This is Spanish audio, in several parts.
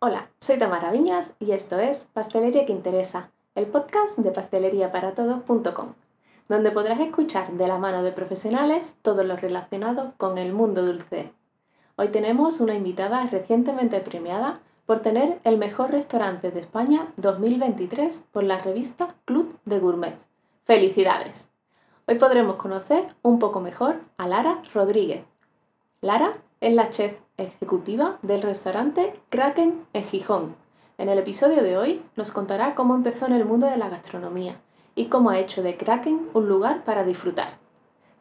Hola, soy Tamara Viñas y esto es Pastelería que Interesa, el podcast de pasteleriaparatodos.com, donde podrás escuchar de la mano de profesionales todo lo relacionado con el mundo dulce. Hoy tenemos una invitada recientemente premiada por tener el mejor restaurante de España 2023 por la revista Club de Gourmets. ¡Felicidades! Hoy podremos conocer un poco mejor a Lara Rodríguez. Lara es la chef ejecutiva del restaurante Kraken en Gijón. En el episodio de hoy nos contará cómo empezó en el mundo de la gastronomía y cómo ha hecho de Kraken un lugar para disfrutar.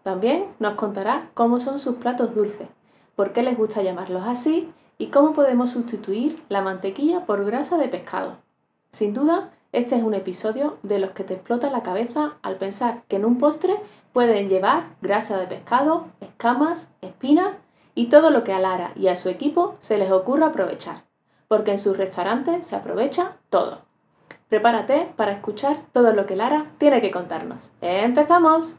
También nos contará cómo son sus platos dulces, por qué les gusta llamarlos así y cómo podemos sustituir la mantequilla por grasa de pescado. Sin duda, este es un episodio de los que te explota la cabeza al pensar que en un postre pueden llevar grasa de pescado, escamas, espinas y todo lo que a Lara y a su equipo se les ocurra aprovechar, porque en su restaurante se aprovecha todo. Prepárate para escuchar todo lo que Lara tiene que contarnos. ¡Empezamos!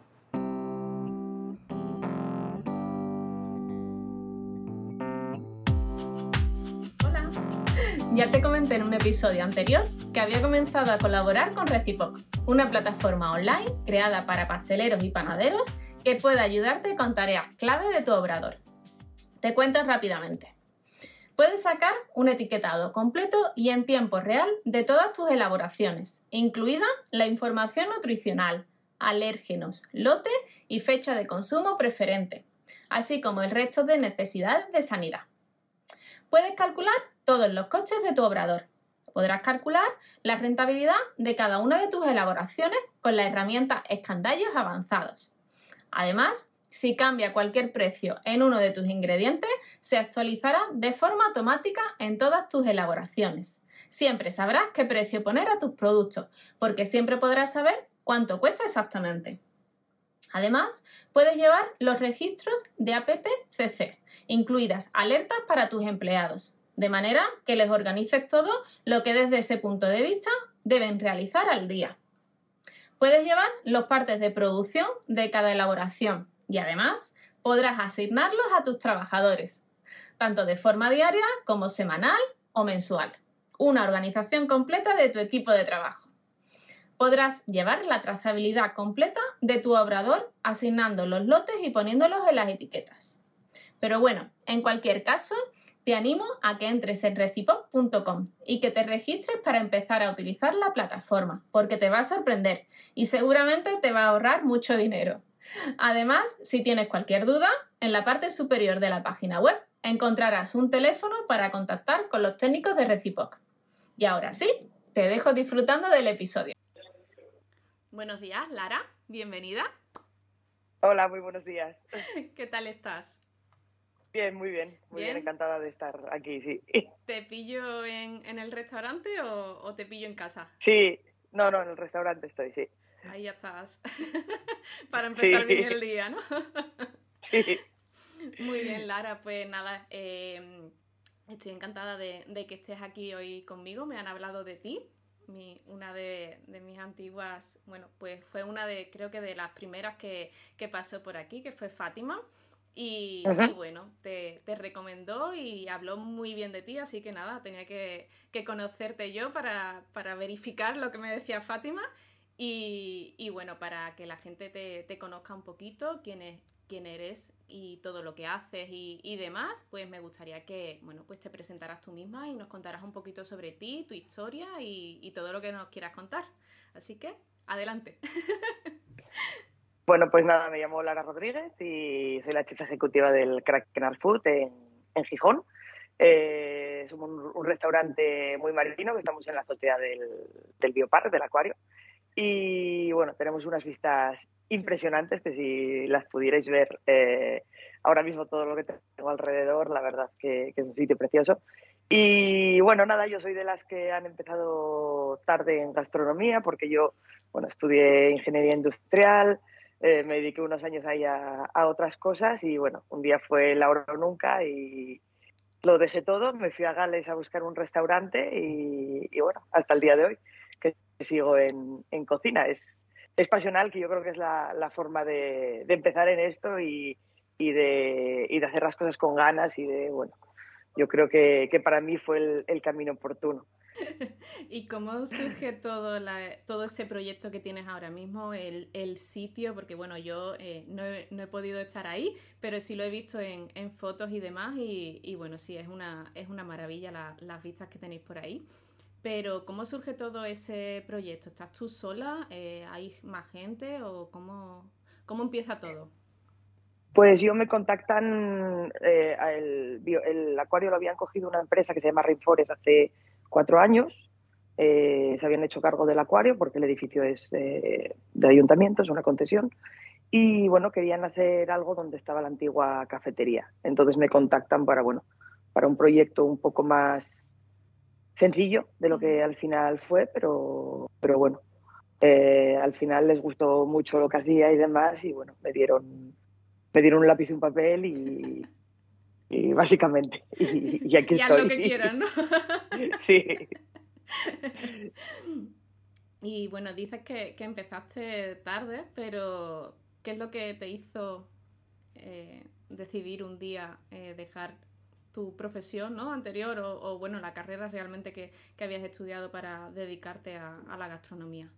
Hola. Ya te comenté en un episodio anterior que había comenzado a colaborar con Recipoc, una plataforma online creada para pasteleros y panaderos que puede ayudarte con tareas clave de tu obrador. Te cuento rápidamente. Puedes sacar un etiquetado completo y en tiempo real de todas tus elaboraciones, incluida la información nutricional, alérgenos, lote y fecha de consumo preferente, así como el resto de necesidades de sanidad. Puedes calcular todos los costes de tu obrador. Podrás calcular la rentabilidad de cada una de tus elaboraciones con la herramienta Escandallos Avanzados. Además, si cambia cualquier precio en uno de tus ingredientes, se actualizará de forma automática en todas tus elaboraciones. Siempre sabrás qué precio poner a tus productos, porque siempre podrás saber cuánto cuesta exactamente. Además, puedes llevar los registros de APPCC, incluidas alertas para tus empleados, de manera que les organices todo lo que desde ese punto de vista deben realizar al día. Puedes llevar los partes de producción de cada elaboración, y además podrás asignarlos a tus trabajadores, tanto de forma diaria como semanal o mensual. Una organización completa de tu equipo de trabajo. Podrás llevar la trazabilidad completa de tu obrador asignando los lotes y poniéndolos en las etiquetas. Pero bueno, en cualquier caso, te animo a que entres en recipop.com y que te registres para empezar a utilizar la plataforma, porque te va a sorprender y seguramente te va a ahorrar mucho dinero. Además, si tienes cualquier duda, en la parte superior de la página web encontrarás un teléfono para contactar con los técnicos de Recipoc. Y ahora sí, te dejo disfrutando del episodio. Buenos días, Lara, bienvenida. Hola, muy buenos días. ¿Qué tal estás? Bien, muy bien. Muy bien, encantada de estar aquí, sí. ¿Te pillo en, el restaurante o te pillo en casa? Sí, no, no, en el restaurante estoy, sí. Ahí ya estás. Para empezar bien el día, ¿no? sí. Muy bien, Lara. Pues nada, em, estoy encantada de, que estés aquí hoy conmigo. Me han hablado de ti. una de, mis antiguas, bueno, pues fue una de, creo que de las primeras que, pasó por aquí, que fue Fátima. Y, bueno, te, recomendó y habló muy bien de ti, así que nada, tenía que, conocerte yo para, para, verificar lo que me decía Fátima y, bueno, para que la gente te, conozca un poquito, quién, es, quién eres y todo lo que haces y, demás, pues me gustaría que, bueno, pues te presentaras tú misma y nos contaras un poquito sobre ti, tu historia y, todo lo que nos quieras contar. Así que, adelante. Bueno, pues nada, me llamo Lara Rodríguez y soy la chifa ejecutiva del Kraken Food en, Gijón. Eh, somos un, restaurante muy marítimo que estamos en la azotea del, del Biopar, del acuario. Y bueno, tenemos unas vistas impresionantes que si las pudierais ver eh, ahora mismo todo lo que tengo alrededor, la verdad que, es un sitio precioso. Y bueno, nada, yo soy de las que han empezado tarde en gastronomía porque yo, bueno, estudié ingeniería industrial, eh, me dediqué unos años ahí a, otras cosas y bueno, un día fue la hora o nunca y lo dejé todo, me fui a Gales a buscar un restaurante y, y bueno, hasta el día de hoy sigo en, en cocina. Es, es, pasional, que yo creo que es la, la forma de, empezar en esto y, y, de, y, de, hacer las cosas con ganas y de, bueno, yo creo que, para mí fue el, camino oportuno. ¿Y cómo surge todo, todo ese proyecto que tienes ahora mismo, el, sitio? Porque bueno, yo eh, no, he, podido estar ahí, pero sí lo he visto en, fotos y demás y, bueno, sí, es una, es una maravilla las vistas que tenéis por ahí. Pero ¿cómo surge todo ese proyecto? ¿Estás tú sola? Eh, ¿Hay más gente? ¿O cómo, cómo empieza todo? Pues yo me contactan, eh, el, acuario lo habían cogido una empresa que se llama Rainforest hace cuatro años. Eh, se habían hecho cargo del acuario porque el edificio es de ayuntamiento, es una concesión. Y bueno, querían hacer algo donde estaba la antigua cafetería. Entonces me contactan para, bueno, para un proyecto un poco más sencillo de lo que al final fue, pero, pero bueno, eh, al final les gustó mucho lo que hacía y demás y bueno, me dieron, me dieron un lápiz y un papel y, y básicamente, y, aquí y estoy. lo que quieran, ¿no? sí. Y bueno, dices que, que, empezaste tarde, pero ¿qué es lo que te hizo eh, decidir un día eh, dejar tu profesión ¿no? anterior o, bueno, la carrera realmente que, habías estudiado para dedicarte a, la gastronomía?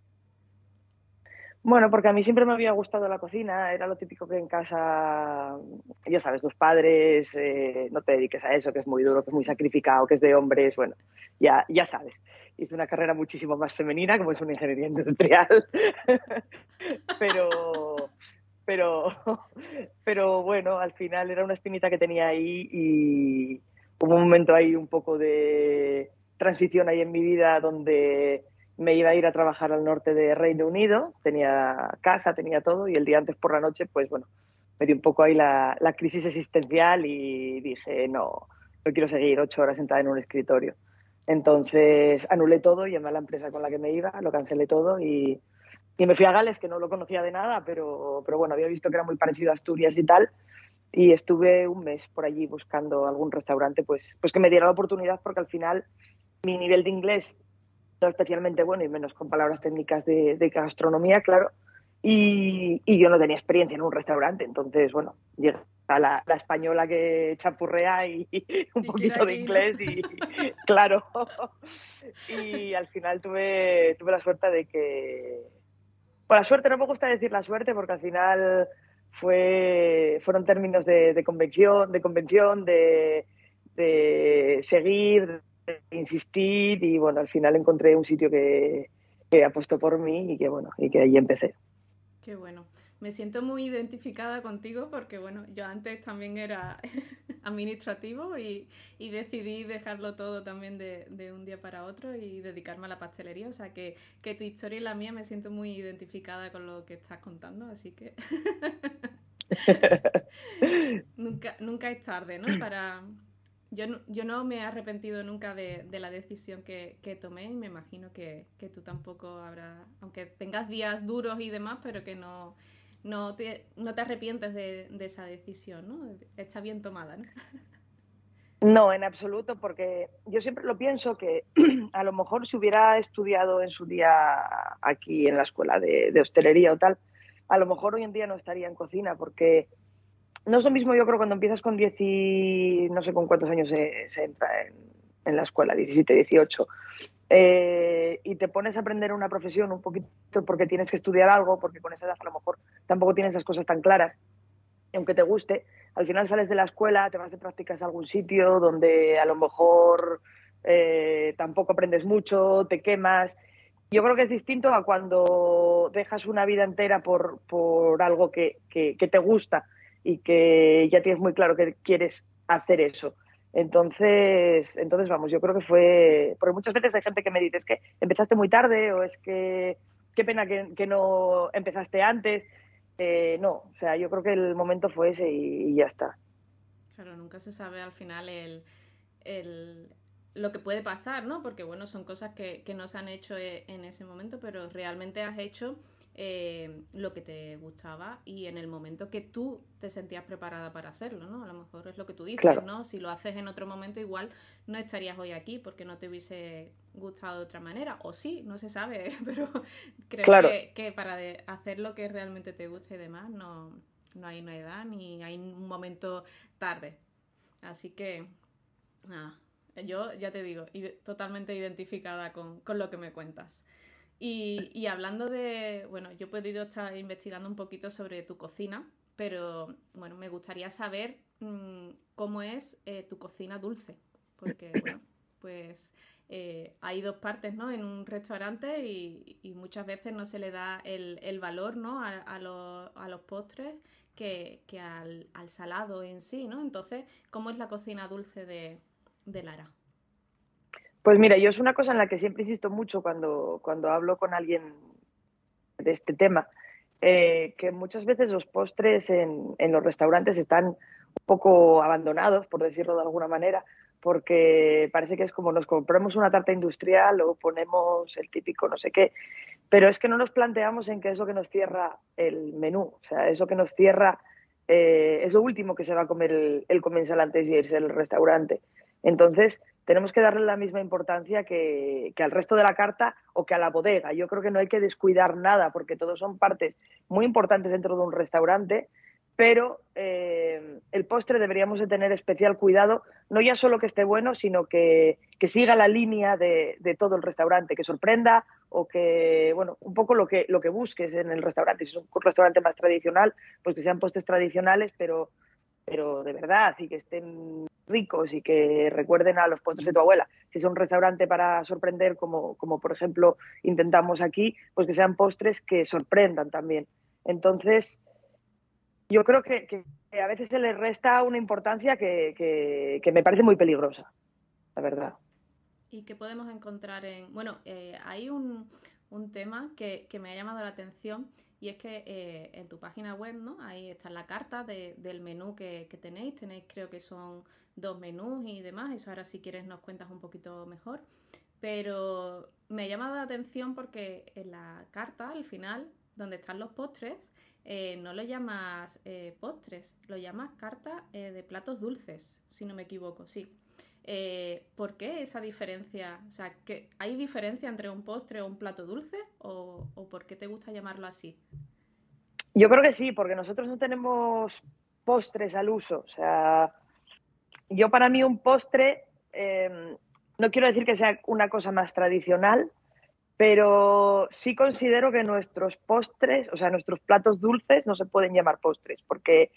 Bueno, porque a mí siempre me había gustado la cocina, era lo típico que en casa, ya sabes, tus padres, eh, no te dediques a eso, que es muy duro, que es muy sacrificado, que es de hombres, bueno, ya, ya sabes. Hice una carrera muchísimo más femenina, como es una ingeniería industrial, pero, pero, pero bueno, al final era una espinita que tenía ahí y hubo un momento ahí un poco de transición ahí en mi vida donde me iba a ir a trabajar al norte de Reino Unido, tenía casa, tenía todo y el día antes por la noche, pues bueno, me dio un poco ahí la, la crisis existencial y dije, no, no quiero seguir ocho horas sentada en un escritorio. Entonces anulé todo, llamé a la empresa con la que me iba, lo cancelé todo y, y me fui a Gales, que no lo conocía de nada, pero, pero bueno, había visto que era muy parecido a Asturias y tal. Y estuve un mes por allí buscando algún restaurante, pues, pues que me diera la oportunidad, porque al final mi nivel de inglés no especialmente bueno, y menos con palabras técnicas de, gastronomía, claro. Y, y, yo no tenía experiencia en un restaurante, entonces, bueno, llega la, la española que chapurrea y, un poquito de inglés y claro. y al final tuve, tuve la suerte de que por la suerte, no me gusta decir la suerte porque al final fue, fueron términos de, convención, de convención, de, seguir, de insistir y bueno, al final encontré un sitio que, que apostó por mí y que bueno, y que ahí empecé. Qué bueno me siento muy identificada contigo porque, bueno, yo antes también era administrativo y, decidí dejarlo todo también de, un día para otro y dedicarme a la pastelería. O sea, que, tu historia y la mía me siento muy identificada con lo que estás contando, así que nunca, nunca es tarde, ¿no? Para... Yo no, yo no me he arrepentido nunca de, la decisión que, tomé y me imagino que, que tú tampoco habrás, aunque tengas días duros y demás, pero que no, no te, no te arrepientes de, esa decisión, ¿no? Está bien tomada, ¿no? No, en absoluto, porque yo siempre lo pienso que a lo mejor si hubiera estudiado en su día aquí en la escuela de, hostelería o tal, a lo mejor hoy en día no estaría en cocina, porque no es lo mismo, yo creo, cuando empiezas con 10 y no sé con cuántos años se, entra en, en, la escuela, 17, 18, eh, y te pones a aprender una profesión un poquito porque tienes que estudiar algo, porque con esa edad a lo mejor tampoco tienes esas cosas tan claras, aunque te guste, al final sales de la escuela, te vas de prácticas a algún sitio donde a lo mejor eh, tampoco aprendes mucho, te quemas. Yo creo que es distinto a cuando dejas una vida entera por, por algo que, que, que te gusta y que ya tienes muy claro que quieres hacer eso. Entonces, entonces vamos, yo creo que fue, porque muchas veces hay gente que me dice es que empezaste muy tarde o es que qué pena que, no empezaste antes. Eh, no, o sea, yo creo que el momento fue ese y, ya está. Claro, nunca se sabe al final el, el, lo que puede pasar, ¿no? Porque bueno, son cosas que, que no se han hecho eh, en ese momento, pero realmente has hecho eh, lo que te gustaba y en el momento que tú te sentías preparada para hacerlo, ¿no? A lo mejor es lo que tú dices, ¿no? Si lo haces en otro momento igual no estarías hoy aquí porque no te hubiese gustado de otra manera, o sí, no se sabe, pero creo que, para hacer lo que realmente te gusta y demás no, no hay una edad ni hay un momento tarde. Así que Ah, yo ya te digo, totalmente identificada con, lo que me cuentas. Y, hablando de, bueno, yo he podido estar investigando un poquito sobre tu cocina, pero bueno, me gustaría saber mm, cómo es eh, tu cocina dulce, porque bueno, pues eh, hay dos partes ¿no? en un restaurante y, muchas veces no se le da el, valor ¿no? a, los, postres que, al, salado en sí, ¿no? Entonces, ¿cómo es la cocina dulce de, Lara? Pues mira, yo es una cosa en la que siempre insisto mucho cuando, cuando hablo con alguien de este tema, eh, que muchas veces los postres en, en los restaurantes están un poco abandonados, por decirlo de alguna manera, porque parece que es como nos compramos una tarta industrial o ponemos el típico no sé qué, pero es que no nos planteamos en que eso que nos cierra el menú, o sea, eso que nos cierra eh, es lo último que se va a comer el, el, comensal antes de irse al restaurante. Entonces, tenemos que darle la misma importancia que, que, al resto de la carta o que a la bodega. Yo creo que no hay que descuidar nada porque todos son partes muy importantes dentro de un restaurante pero eh, el postre deberíamos de tener especial cuidado, no ya solo que esté bueno, sino que, siga la línea de, todo el restaurante, que sorprenda o que, bueno, un poco lo que, lo que busques en el restaurante. Si es un restaurante más tradicional, pues que sean postres tradicionales, pero, pero de verdad, y que estén ricos y que recuerden a los postres de tu abuela. Si es un restaurante para sorprender, como, como por ejemplo intentamos aquí, pues que sean postres que sorprendan también. Entonces, yo creo que, a veces se le resta una importancia que, me parece muy peligrosa, la verdad. ¿Y qué podemos encontrar en...? Bueno, eh, hay un, tema que, me ha llamado la atención y es que eh, en tu página web, ¿no? Ahí está la carta del menú que, tenéis. Tenéis, creo que son dos menús y demás. Eso ahora si quieres nos cuentas un poquito mejor. Pero me ha llamado la atención porque en la carta, al final, donde están los postres, eh, no lo llamas eh, postres, lo llamas carta de platos dulces, si no me equivoco, sí. ¿Por qué esa diferencia? O sea, ¿hay diferencia entre un postre o un plato dulce? ¿O, por qué te gusta llamarlo así? Yo creo que sí, porque nosotros no tenemos postres al uso. O sea, yo para mí un postre, no quiero decir que sea una cosa más tradicional, pero sí considero que nuestros postres, o sea, nuestros platos dulces no se pueden llamar postres, porque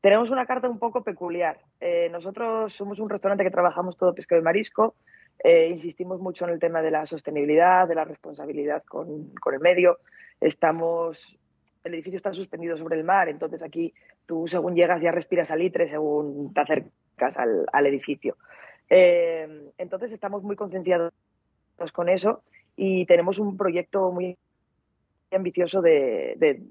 tenemos una carta un poco peculiar. Eh, nosotros somos un restaurante que trabajamos todo pescado y marisco, eh, insistimos mucho en el tema de la sostenibilidad, de la responsabilidad con, el medio. Estamos, el edificio está suspendido sobre el mar, entonces aquí tú según llegas ya respiras salitre según te acercas al, edificio. Eh, entonces estamos muy concienciados con eso y tenemos un proyecto muy ambicioso de,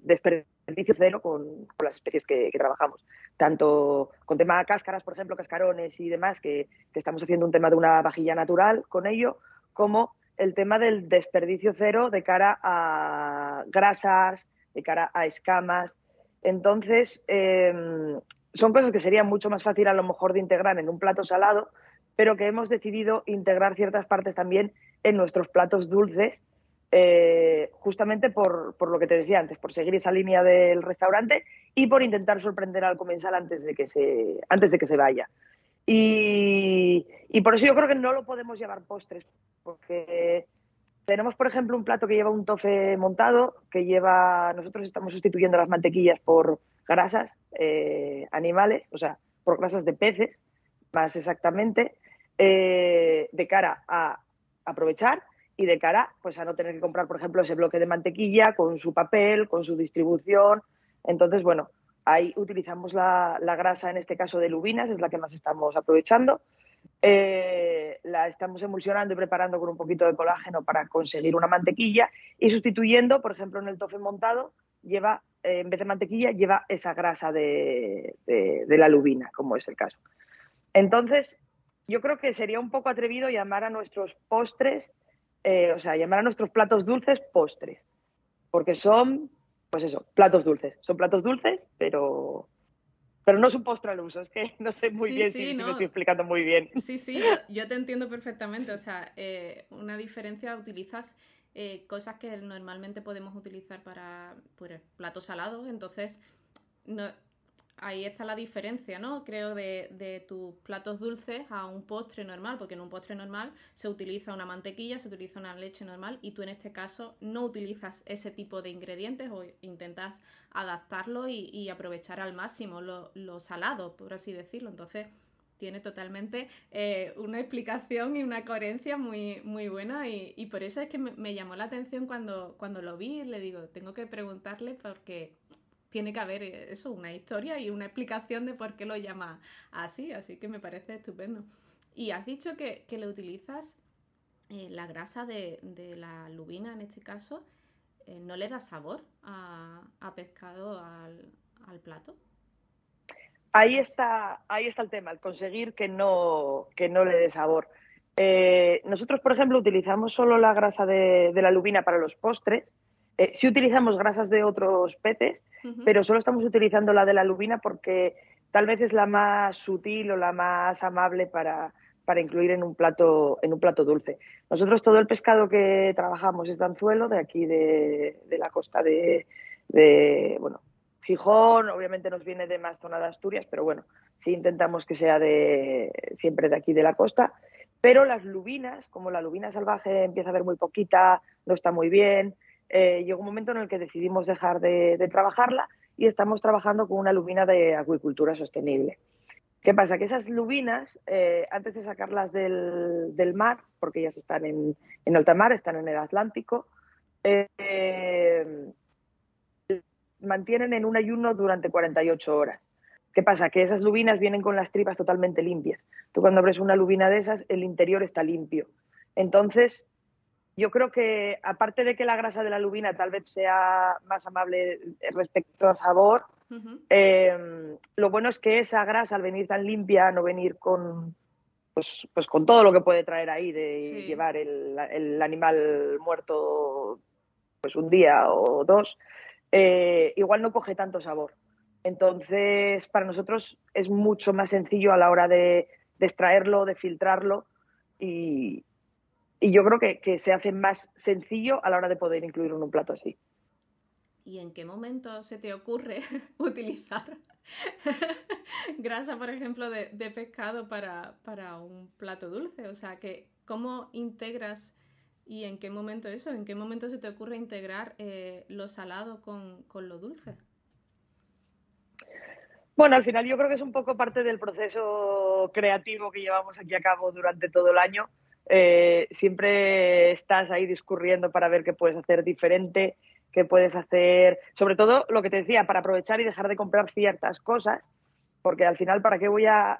desperdicio cero con, las especies que, trabajamos. Tanto con tema de cáscaras, por ejemplo, cascarones y demás, que, estamos haciendo un tema de una vajilla natural con ello, como el tema del desperdicio cero de cara a grasas, de cara a escamas. Entonces, em, son cosas que serían mucho más fácil a lo mejor de integrar en un plato salado, pero que hemos decidido integrar ciertas partes también en nuestros platos dulces, eh, justamente por, lo que te decía antes, por seguir esa línea del restaurante y por intentar sorprender al comensal antes de que se, antes de que se vaya. Y, por eso yo creo que no lo podemos llamar postres, porque tenemos, por ejemplo, un plato que lleva un tofe montado, que lleva, nosotros estamos sustituyendo las mantequillas por grasas eh, animales, o sea, por grasas de peces, más exactamente, eh, de cara a aprovechar y de cara pues a no tener que comprar, por ejemplo, ese bloque de mantequilla con su papel, con su distribución. Entonces, bueno, ahí utilizamos la, grasa, en este caso de lubinas, es la que más estamos aprovechando. Eh, la estamos emulsionando y preparando con un poquito de colágeno para conseguir una mantequilla y sustituyendo, por ejemplo, en el tofe montado, lleva, eh, en vez de mantequilla, lleva esa grasa de, de la lubina, como es el caso. Entonces, yo creo que sería un poco atrevido llamar a nuestros postres, eh, o sea, llamar a nuestros platos dulces postres, porque son, pues eso, platos dulces. Son platos dulces, pero, pero no es un postre al uso. Es que no sé muy bien si, me estoy explicando muy bien. Sí, sí, yo, te entiendo perfectamente. O sea, eh, una diferencia, utilizas eh, cosas que normalmente podemos utilizar para pues, platos salados, entonces no, ahí está la diferencia, ¿no? Creo de, tus platos dulces a un postre normal, porque en un postre normal se utiliza una mantequilla, se utiliza una leche normal y tú en este caso no utilizas ese tipo de ingredientes o intentas adaptarlo y, aprovechar al máximo lo, salado, por así decirlo. Entonces tiene totalmente eh, una explicación y una coherencia muy, muy buena y, por eso es que me, me, llamó la atención cuando, cuando lo vi, le digo, tengo que preguntarle porque tiene que haber eh, eso, una historia y una explicación de por qué lo llama así, así que me parece estupendo. Y has dicho que, le utilizas eh, la grasa de, la lubina, en este caso, eh, ¿no le da sabor a, pescado al, plato? Ahí está, ahí está el tema, el conseguir que no, que no le dé sabor. nosotros, por ejemplo, utilizamos solo la grasa de, de la lubina para los postres, eh, sí utilizamos grasas de otros peces, pero solo estamos utilizando la de la lubina porque tal vez es la más sutil o la más amable para, incluir en un plato en un plato dulce. Nosotros todo el pescado que trabajamos es de anzuelo, de aquí de, la costa de, bueno, Gijón, obviamente nos viene de más zona de Asturias, pero bueno, sí intentamos que sea de siempre de aquí de la costa. Pero las lubinas, como la lubina salvaje empieza a haber muy poquita, no está muy bien, eh, llegó un momento en el que decidimos dejar de, trabajarla y estamos trabajando con una lubina de acuicultura sostenible. ¿Qué pasa? Que esas lubinas, eh, antes de sacarlas del, mar, porque ellas están en, en, alta mar, están en el Atlántico, eh, mantienen en un ayuno durante 48 horas. ¿Qué pasa? Que esas lubinas vienen con las tripas totalmente limpias. Tú cuando abres una lubina de esas, el interior está limpio. Entonces, yo creo que aparte de que la grasa de la lubina tal vez sea más amable respecto al sabor, em, lo bueno es que esa grasa al venir tan limpia, no venir con pues, pues con todo lo que puede traer ahí de llevar el, animal muerto pues un día o dos, eh, igual no coge tanto sabor. Entonces, para nosotros es mucho más sencillo a la hora de, de extraerlo, de filtrarlo y, y yo creo que, se hace más sencillo a la hora de poder incluir en un plato así. ¿Y en qué momento se te ocurre utilizar grasa, por ejemplo, de, pescado para, un plato dulce? O sea, que, ¿cómo integras y en qué momento eso? ¿En qué momento se te ocurre integrar eh, lo salado con, con lo dulce? Bueno, al final yo creo que es un poco parte del proceso creativo que llevamos aquí a cabo durante todo el año eh, siempre estás ahí discurriendo para ver qué puedes hacer diferente, qué puedes hacer, sobre todo lo que te decía, para aprovechar y dejar de comprar ciertas cosas, porque al final, ¿para qué voy a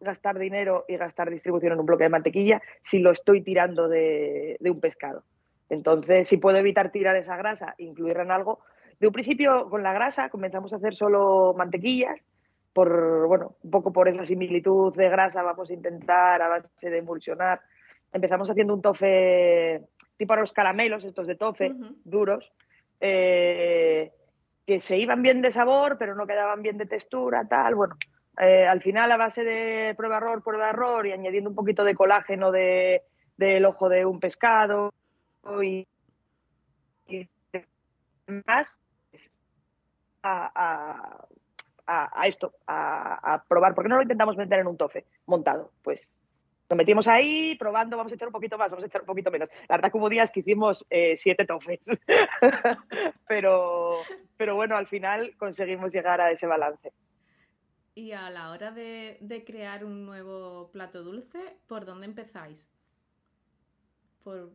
gastar dinero y gastar distribución en un bloque de mantequilla si lo estoy tirando de, un pescado? Entonces, si puedo evitar tirar esa grasa, incluirla en algo, de un principio con la grasa comenzamos a hacer solo mantequillas, por, bueno, un poco por esa similitud de grasa vamos a intentar a base de emulsionar empezamos haciendo un tofe tipo a los caramelos, estos de tofe, duros, eh, que se iban bien de sabor, pero no quedaban bien de textura, tal. Bueno, eh, al final a base de prueba-error, prueba-error y añadiendo un poquito de colágeno de, del ojo de un pescado y, más a, esto, a, a, probar. ¿Por qué no lo intentamos meter en un tofe montado? Pues nos metimos ahí probando, vamos a echar un poquito más, vamos a echar un poquito menos. La verdad que hubo días que hicimos eh, siete tofes, pero, pero bueno, al final conseguimos llegar a ese balance. Y a la hora de, crear un nuevo plato dulce, ¿por dónde empezáis? ¿Por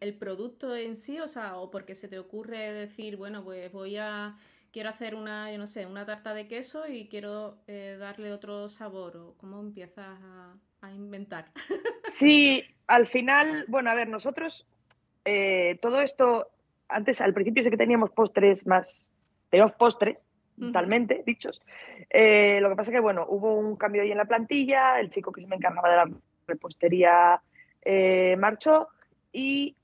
el producto en sí? O sea, o porque se te ocurre decir, bueno, pues voy a quiero hacer una, yo no sé, una tarta de queso y quiero eh, darle otro sabor, o cómo empiezas a, a inventar. Sí, al final, bueno, a ver, nosotros eh, todo esto, antes al principio sé que teníamos postres más, teníamos postres, totalmente dichos. Eh, lo que pasa que, bueno, hubo un cambio ahí en la plantilla, el chico que se me encargaba de la repostería marchó y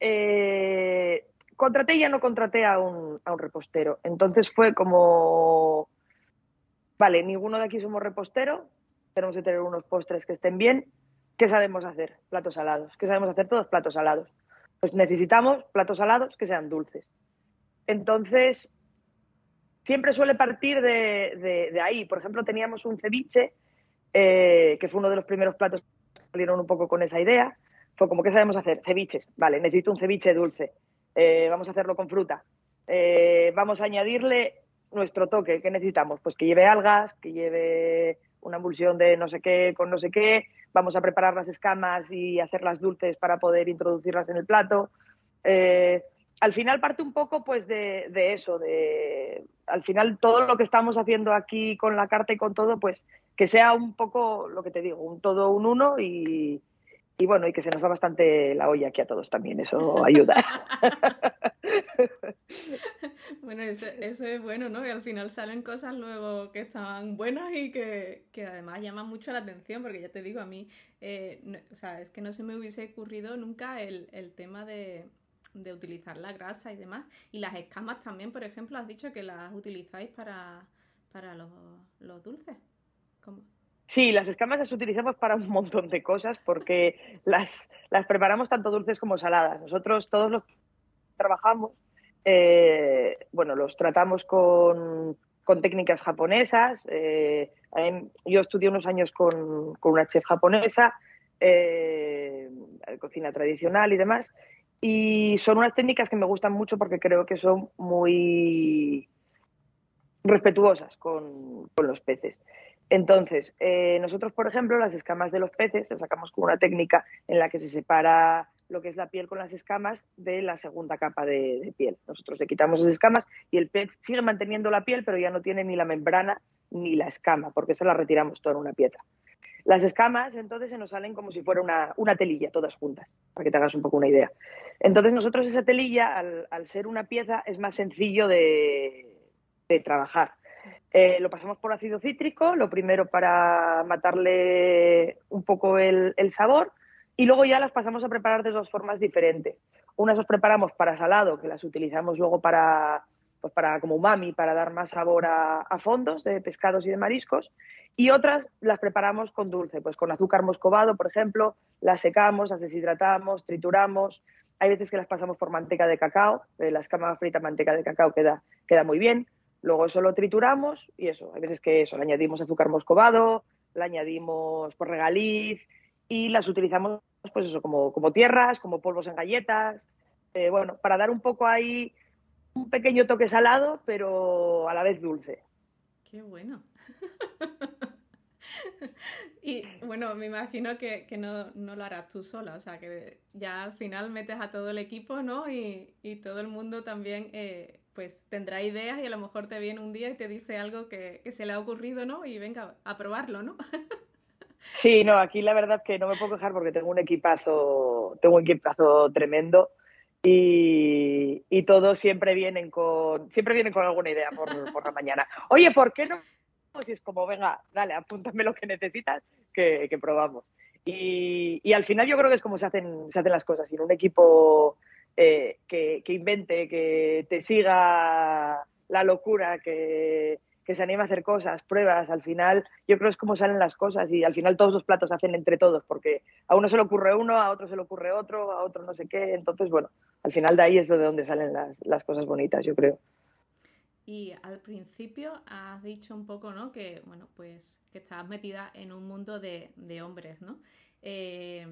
contraté y ya no contraté a un, a un repostero. Entonces fue como, vale, ninguno de aquí somos repostero, tenemos que tener unos postres que estén bien. ¿Qué sabemos hacer? Platos salados. ¿Qué sabemos hacer todos? Platos salados. Pues necesitamos platos salados que sean dulces. Entonces, siempre suele partir de, ahí. Por ejemplo, teníamos un ceviche, eh, que fue uno de los primeros platos que salieron un poco con esa idea. Fue como, ¿qué sabemos hacer? Ceviches. Vale, necesito un ceviche dulce. Eh, vamos a hacerlo con fruta. Eh, vamos a añadirle nuestro toque. ¿Qué necesitamos? Pues que lleve algas, que lleve una emulsión de no sé qué con no sé qué. Vamos a preparar las escamas y hacerlas dulces para poder introducirlas en el plato. Eh, al final parte un poco pues de, eso, de al final todo lo que estamos haciendo aquí con la carta y con todo, pues que sea un poco lo que te digo, un todo un uno y, y bueno, y que se nos va bastante la olla aquí a todos también, eso ayuda. bueno, eso, es bueno, ¿no? Y al final salen cosas luego que están buenas y que, además llaman mucho la atención, porque ya te digo, a mí, eh, o sea, es que no se me hubiese ocurrido nunca el, tema de, utilizar la grasa y demás. Y las escamas también, por ejemplo, has dicho que las utilizáis para, para los, los dulces. ¿Cómo? Sí, las escamas las utilizamos para un montón de cosas porque las, las preparamos tanto dulces como saladas. Nosotros todos los trabajamos, eh, bueno, los tratamos con, técnicas japonesas. Eh, yo estudié unos años con, una chef japonesa, eh, cocina tradicional y demás. Y son unas técnicas que me gustan mucho porque creo que son muy respetuosas con, con los peces. Entonces, eh, nosotros, por ejemplo, las escamas de los peces las sacamos con una técnica en la que se separa lo que es la piel con las escamas de la segunda capa de, piel. Nosotros le quitamos las escamas y el pez sigue manteniendo la piel, pero ya no tiene ni la membrana ni la escama, porque se la retiramos toda en una pieza. Las escamas, entonces, se nos salen como si fuera una, telilla, todas juntas, para que te hagas un poco una idea. Entonces, nosotros esa telilla, al, ser una pieza, es más sencillo de trabajar eh, lo pasamos por ácido cítrico, lo primero para matarle un poco el, sabor y luego ya las pasamos a preparar de dos formas diferentes. Unas las preparamos para salado, que las utilizamos luego para, pues para como umami, para dar más sabor a, fondos de pescados y de mariscos. Y otras las preparamos con dulce, pues con azúcar moscovado, por ejemplo, las secamos, las deshidratamos, trituramos. Hay veces que las pasamos por manteca de cacao, eh, la escama frita manteca de cacao queda, queda muy bien. Luego eso lo trituramos y eso, hay veces que eso, le añadimos azúcar moscovado, le añadimos por regaliz y las utilizamos pues eso, como, como tierras, como polvos en galletas, eh, bueno, para dar un poco ahí un pequeño toque salado, pero a la vez dulce. Qué bueno. y bueno, me imagino que, no, lo harás tú sola, o sea, que ya al final metes a todo el equipo, ¿no? Y, todo el mundo también eh, pues tendrá ideas y a lo mejor te viene un día y te dice algo que, se le ha ocurrido, ¿no? Y venga a probarlo, ¿no? Sí, no, aquí la verdad que no me puedo quejar porque tengo un equipazo, tengo un equipazo tremendo y, todos siempre vienen con, siempre vienen con alguna idea por, la mañana. Oye, ¿por qué no? Si es como, venga, dale, apúntame lo que necesitas, que, probamos. Y, y, al final yo creo que es como se hacen, se hacen las cosas. Y en un equipo eh, que, invente, que te siga la locura, que, se anime a hacer cosas, pruebas. Al final, yo creo que es como salen las cosas y al final todos los platos se hacen entre todos, porque a uno se le ocurre uno, a otro se le ocurre otro, a otro no sé qué. Entonces, bueno, al final de ahí es de donde salen las, cosas bonitas, yo creo. Y al principio has dicho un poco, ¿no? Que, bueno, pues que estabas metida en un mundo de, hombres, ¿no? Eh,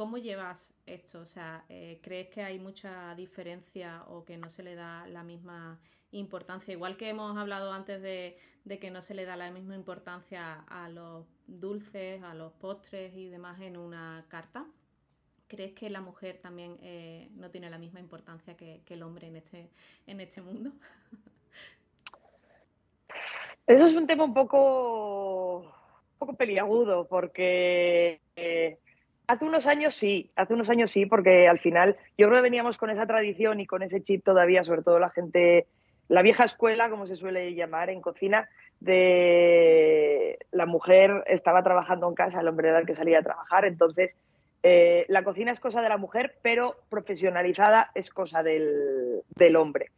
¿Cómo llevas esto? O sea, eh, ¿crees que hay mucha diferencia o que no se le da la misma importancia? Igual que hemos hablado antes de, que no se le da la misma importancia a los dulces, a los postres y demás en una carta. ¿Crees que la mujer también eh, no tiene la misma importancia que, el hombre en este, en este mundo? Eso es un tema un poco, un poco peliagudo porque eh, Hace unos años sí, hace unos años sí, porque al final yo creo que veníamos con esa tradición y con ese chip todavía, sobre todo la gente, la vieja escuela, como se suele llamar en cocina, de la mujer estaba trabajando en casa, el hombre era el que salía a trabajar, entonces eh, la cocina es cosa de la mujer, pero profesionalizada es cosa del, hombre.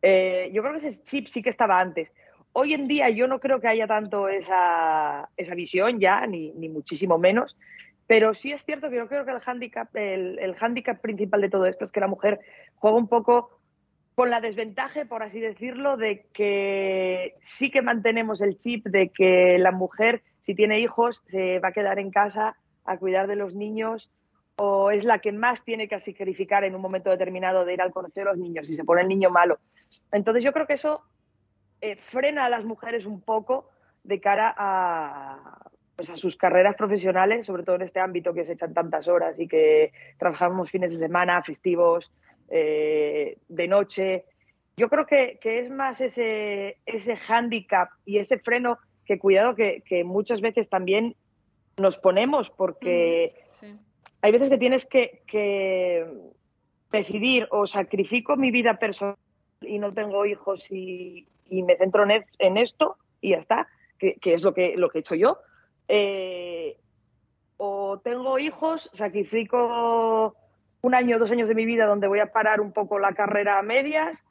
Eh, yo creo que ese chip sí que estaba antes. Hoy en día yo no creo que haya tanto esa, esa visión ya, ni, ni muchísimo menos. Pero sí es cierto que yo creo que el hándicap, el, principal de todo esto es que la mujer juega un poco con la desventaja, por así decirlo, de que sí que mantenemos el chip de que la mujer, si tiene hijos, se va a quedar en casa a cuidar de los niños o es la que más tiene que sacrificar en un momento determinado de ir al conocer a los niños y se pone el niño malo. Entonces yo creo que eso eh, frena a las mujeres un poco de cara a, pues a sus carreras profesionales, sobre todo en este ámbito que se echan tantas horas y que trabajamos fines de semana, festivos, eh, de noche. Yo creo que, es más ese, ese hándicap y ese freno que cuidado que, muchas veces también nos ponemos porque hay veces que tienes que, decidir o sacrifico mi vida personal y no tengo hijos y, me centro en, esto y ya está, que, es lo que, lo que he hecho yo. Eh, o tengo hijos, sacrifico un año o dos años de mi vida donde voy a parar un poco la carrera a medias,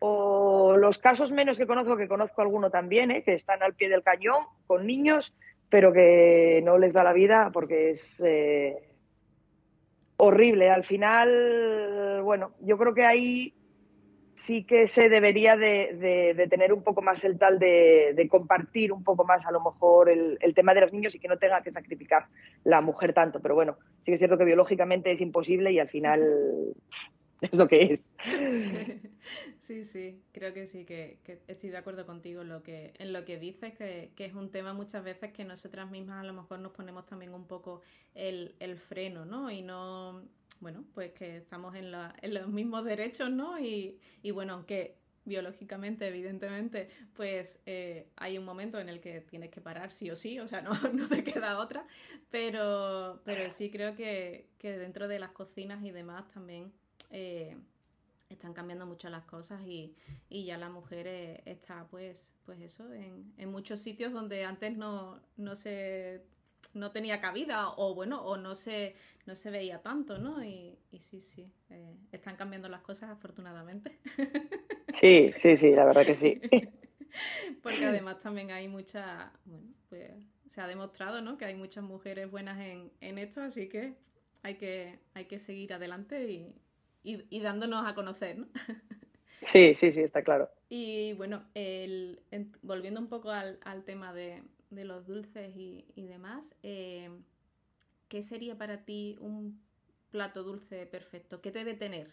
o los casos menos que conozco, que conozco alguno también, ¿eh? que están al pie del cañón con niños, pero que no les da la vida porque es eh, horrible. Al final, bueno, yo creo que ahí sí que se debería de, tener un poco más el tal de, compartir un poco más a lo mejor el, tema de los niños y que no tenga que sacrificar la mujer tanto. Pero bueno, sí que es cierto que biológicamente es imposible y al final es lo que es. Sí, sí, creo que sí, que, estoy de acuerdo contigo en lo que, en lo que dices, que, es un tema muchas veces que nosotras mismas a lo mejor nos ponemos también un poco el, el freno, ¿no? Y no bueno, pues que estamos en, los mismos derechos, ¿no? Y, bueno, aunque biológicamente, evidentemente, pues eh, hay un momento en el que tienes que parar sí o sí, o sea, no, no te queda otra, pero, pero sí creo que, dentro de las cocinas y demás también eh, están cambiando mucho las cosas y, ya la mujer eh, está, pues, pues eso, en, en muchos sitios donde antes no, no se no tenía cabida o bueno, o no se, no se veía tanto, ¿no? Y, sí, sí, eh, están cambiando las cosas afortunadamente. Sí, sí, sí, la verdad que sí. Porque además también hay mucha, bueno, pues se ha demostrado, ¿no? Que hay muchas mujeres buenas en, en esto, así que hay que, hay que seguir adelante y, y, dándonos a conocer, ¿no? Sí, sí, sí, está claro. Y bueno, el, volviendo un poco al, al tema de, de los dulces y, demás, eh, ¿qué sería para ti un plato dulce perfecto? ¿Qué debe tener?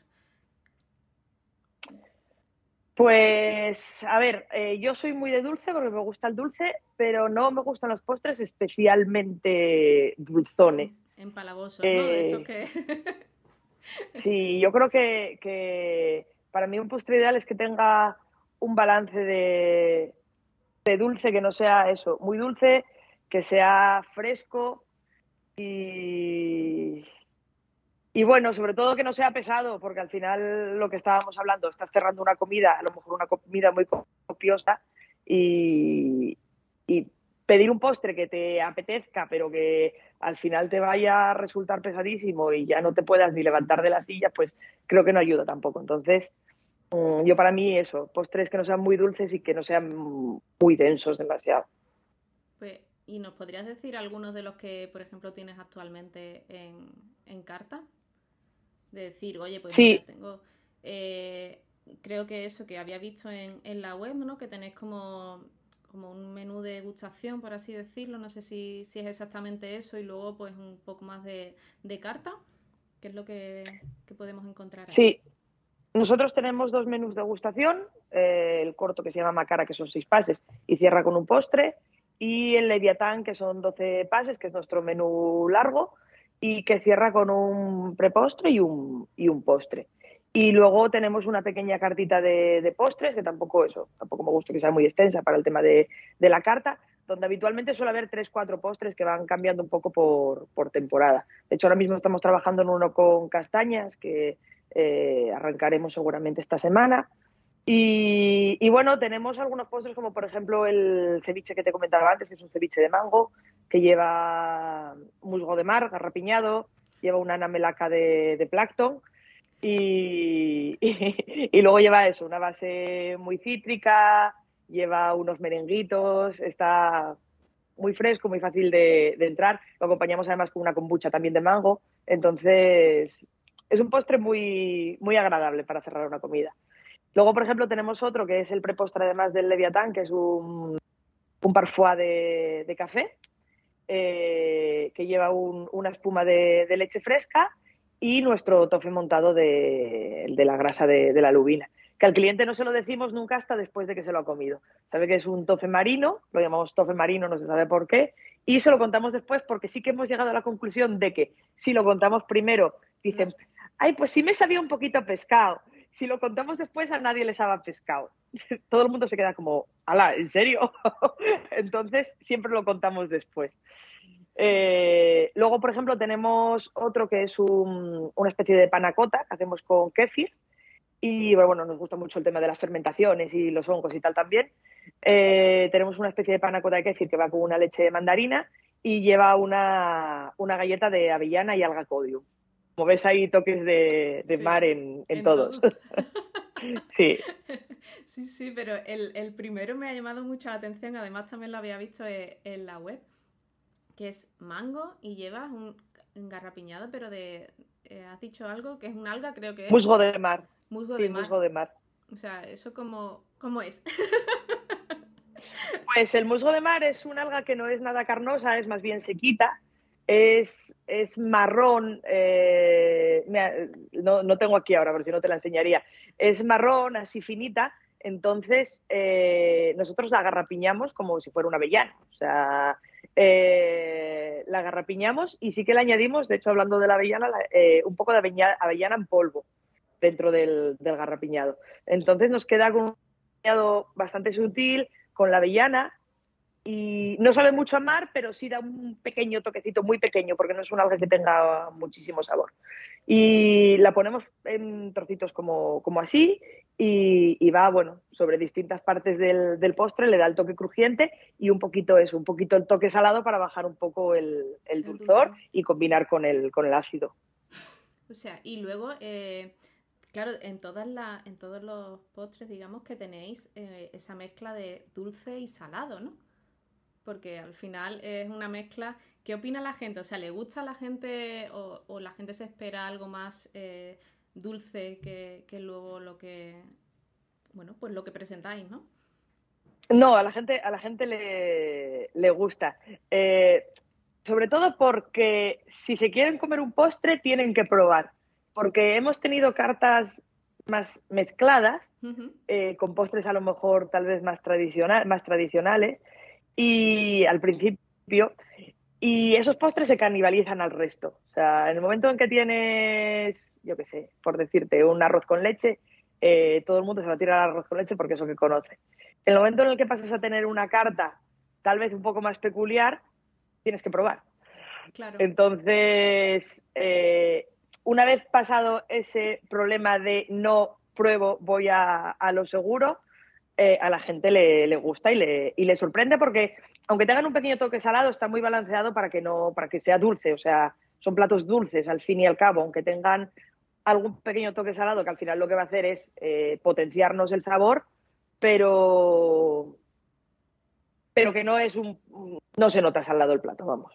Pues, a ver, eh, yo soy muy de dulce porque me gusta el dulce, pero no me gustan los postres especialmente dulzones. Empalagosos, ¿no? De hecho eh, que... sí, yo creo que, que para mí un postre ideal es que tenga un balance de, de dulce que no sea eso, muy dulce, que sea fresco y, y bueno, sobre todo que no sea pesado, porque al final lo que estábamos hablando, estás cerrando una comida, a lo mejor una comida muy copiosa y, y pedir un postre que te apetezca, pero que al final te vaya a resultar pesadísimo y ya no te puedas ni levantar de la silla, pues creo que no ayuda tampoco. Entonces, yo para mí eso, postres que no sean muy dulces y que no sean muy densos demasiado. Pues, ¿Y nos podrías decir algunos de los que, por ejemplo, tienes actualmente en, carta? De decir, oye, pues tengo... Eh, creo que eso que había visto en, en, la web, ¿no? Que tenéis como, como un menú de gustación, por así decirlo. No sé si, si es exactamente eso y luego pues un poco más de, de carta. ¿Qué es lo que, que podemos encontrar? Ahí? Sí, nosotros tenemos dos menús de degustación, eh, el corto que se llama Macara, que son seis pases, y cierra con un postre, y el Leviatán, que son 12 pases, que es nuestro menú largo, y que cierra con un prepostre y un, y un postre. Y luego tenemos una pequeña cartita de, postres, que tampoco eso, tampoco me gusta que sea muy extensa para el tema de, la carta, donde habitualmente suele haber tres, cuatro postres que van cambiando un poco por, por temporada. De hecho, ahora mismo estamos trabajando en uno con castañas, que eh, arrancaremos seguramente esta semana. Y, bueno, tenemos algunos postres como por ejemplo el ceviche que te comentaba antes, que es un ceviche de mango, que lleva musgo de mar, garrapiñado, lleva una anamelaca de, de plancton y, luego lleva eso, una base muy cítrica, lleva unos merenguitos, está muy fresco, muy fácil de, de entrar. Lo acompañamos además con una kombucha también de mango. Entonces, es un postre muy, muy agradable para cerrar una comida. Luego, por ejemplo, tenemos otro que es el prepostre además del Leviatán, que es un, un parfois de, café, eh, que lleva una espuma de, leche fresca y nuestro tofe montado de, la grasa de, la lubina. Que al cliente no se lo decimos nunca hasta después de que se lo ha comido. Sabe que es un tofe marino, lo llamamos tofe marino, no se sabe por qué, y se lo contamos después porque sí que hemos llegado a la conclusión de que si lo contamos primero, dicen, ay, pues sí me sabía un poquito pescado. Si lo contamos después, a nadie le sabe pescado. Todo el mundo se queda como, ala, ¿en serio? Entonces, siempre lo contamos después. Eh, luego, por ejemplo, tenemos otro que es una especie de panacota que hacemos con kéfir. Y bueno, nos gusta mucho el tema de las fermentaciones y los hongos y tal también. Eh, tenemos una especie de panacota de kéfir que va con una leche de mandarina y lleva una, galleta de avellana y alga codium. Como ves, hay toques de, mar en, todos. sí. Sí, sí, pero el, primero me ha llamado mucho la atención. Además, también lo había visto e, en, la web, que es mango y lleva un engarrapiñado, pero de. Eh, ¿Has dicho algo? Que es un alga, creo que es. Musgo de mar. Musgo de mar. Musgo de mar. O sea, ¿eso cómo, cómo es? Pues el musgo de mar es un alga que no es nada carnosa, es más bien sequita. Es, es marrón, eh, no, no, tengo aquí ahora, pero si no te la enseñaría. Es marrón, así finita, entonces eh, nosotros la agarrapiñamos como si fuera una avellana. O sea, eh, la agarrapiñamos y sí que le añadimos, de hecho, hablando de la avellana, un poco de avellana, en polvo dentro del, del garrapiñado. Entonces nos queda con un bastante sutil, con la avellana y no sabe mucho a mar, pero sí da un pequeño toquecito, muy pequeño, porque no es un alga que tenga muchísimo sabor. Y la ponemos en trocitos como, como así y, va, bueno, sobre distintas partes del, postre, le da el toque crujiente y un poquito eso, un poquito el toque salado para bajar un poco el, dulzor y combinar con el, con el ácido. O sea, y luego... Eh, Claro, en, todas las, en todos los postres, digamos que tenéis eh, esa mezcla de dulce y salado, ¿no? Porque al final es una mezcla. ¿Qué opina la gente? O sea, ¿le gusta a la gente o, la gente se espera algo más eh, dulce que, luego lo que. Bueno, pues lo que presentáis, ¿no? No, a la gente, a la gente le, gusta. Eh, sobre todo porque si se quieren comer un postre, tienen que probar porque hemos tenido cartas más mezcladas, eh, con postres a lo mejor tal vez más, tradicional, más tradicionales, y al principio, y esos postres se canibalizan al resto. O sea, en el momento en que tienes, yo qué sé, por decirte, un arroz con leche, eh, todo el mundo se va a tirar al arroz con leche porque es lo que conoce. En el momento en el que pasas a tener una carta tal vez un poco más peculiar, tienes que probar. Claro. Entonces, eh, una vez pasado ese problema de no pruebo, voy a, lo seguro, eh, a la gente le, gusta y le, y le, sorprende porque, aunque tengan un pequeño toque salado, está muy balanceado para que, no, para que sea dulce. O sea, son platos dulces al fin y al cabo, aunque tengan algún pequeño toque salado que al final lo que va a hacer es eh, potenciarnos el sabor, pero, pero que no es un no se nota salado el plato, vamos.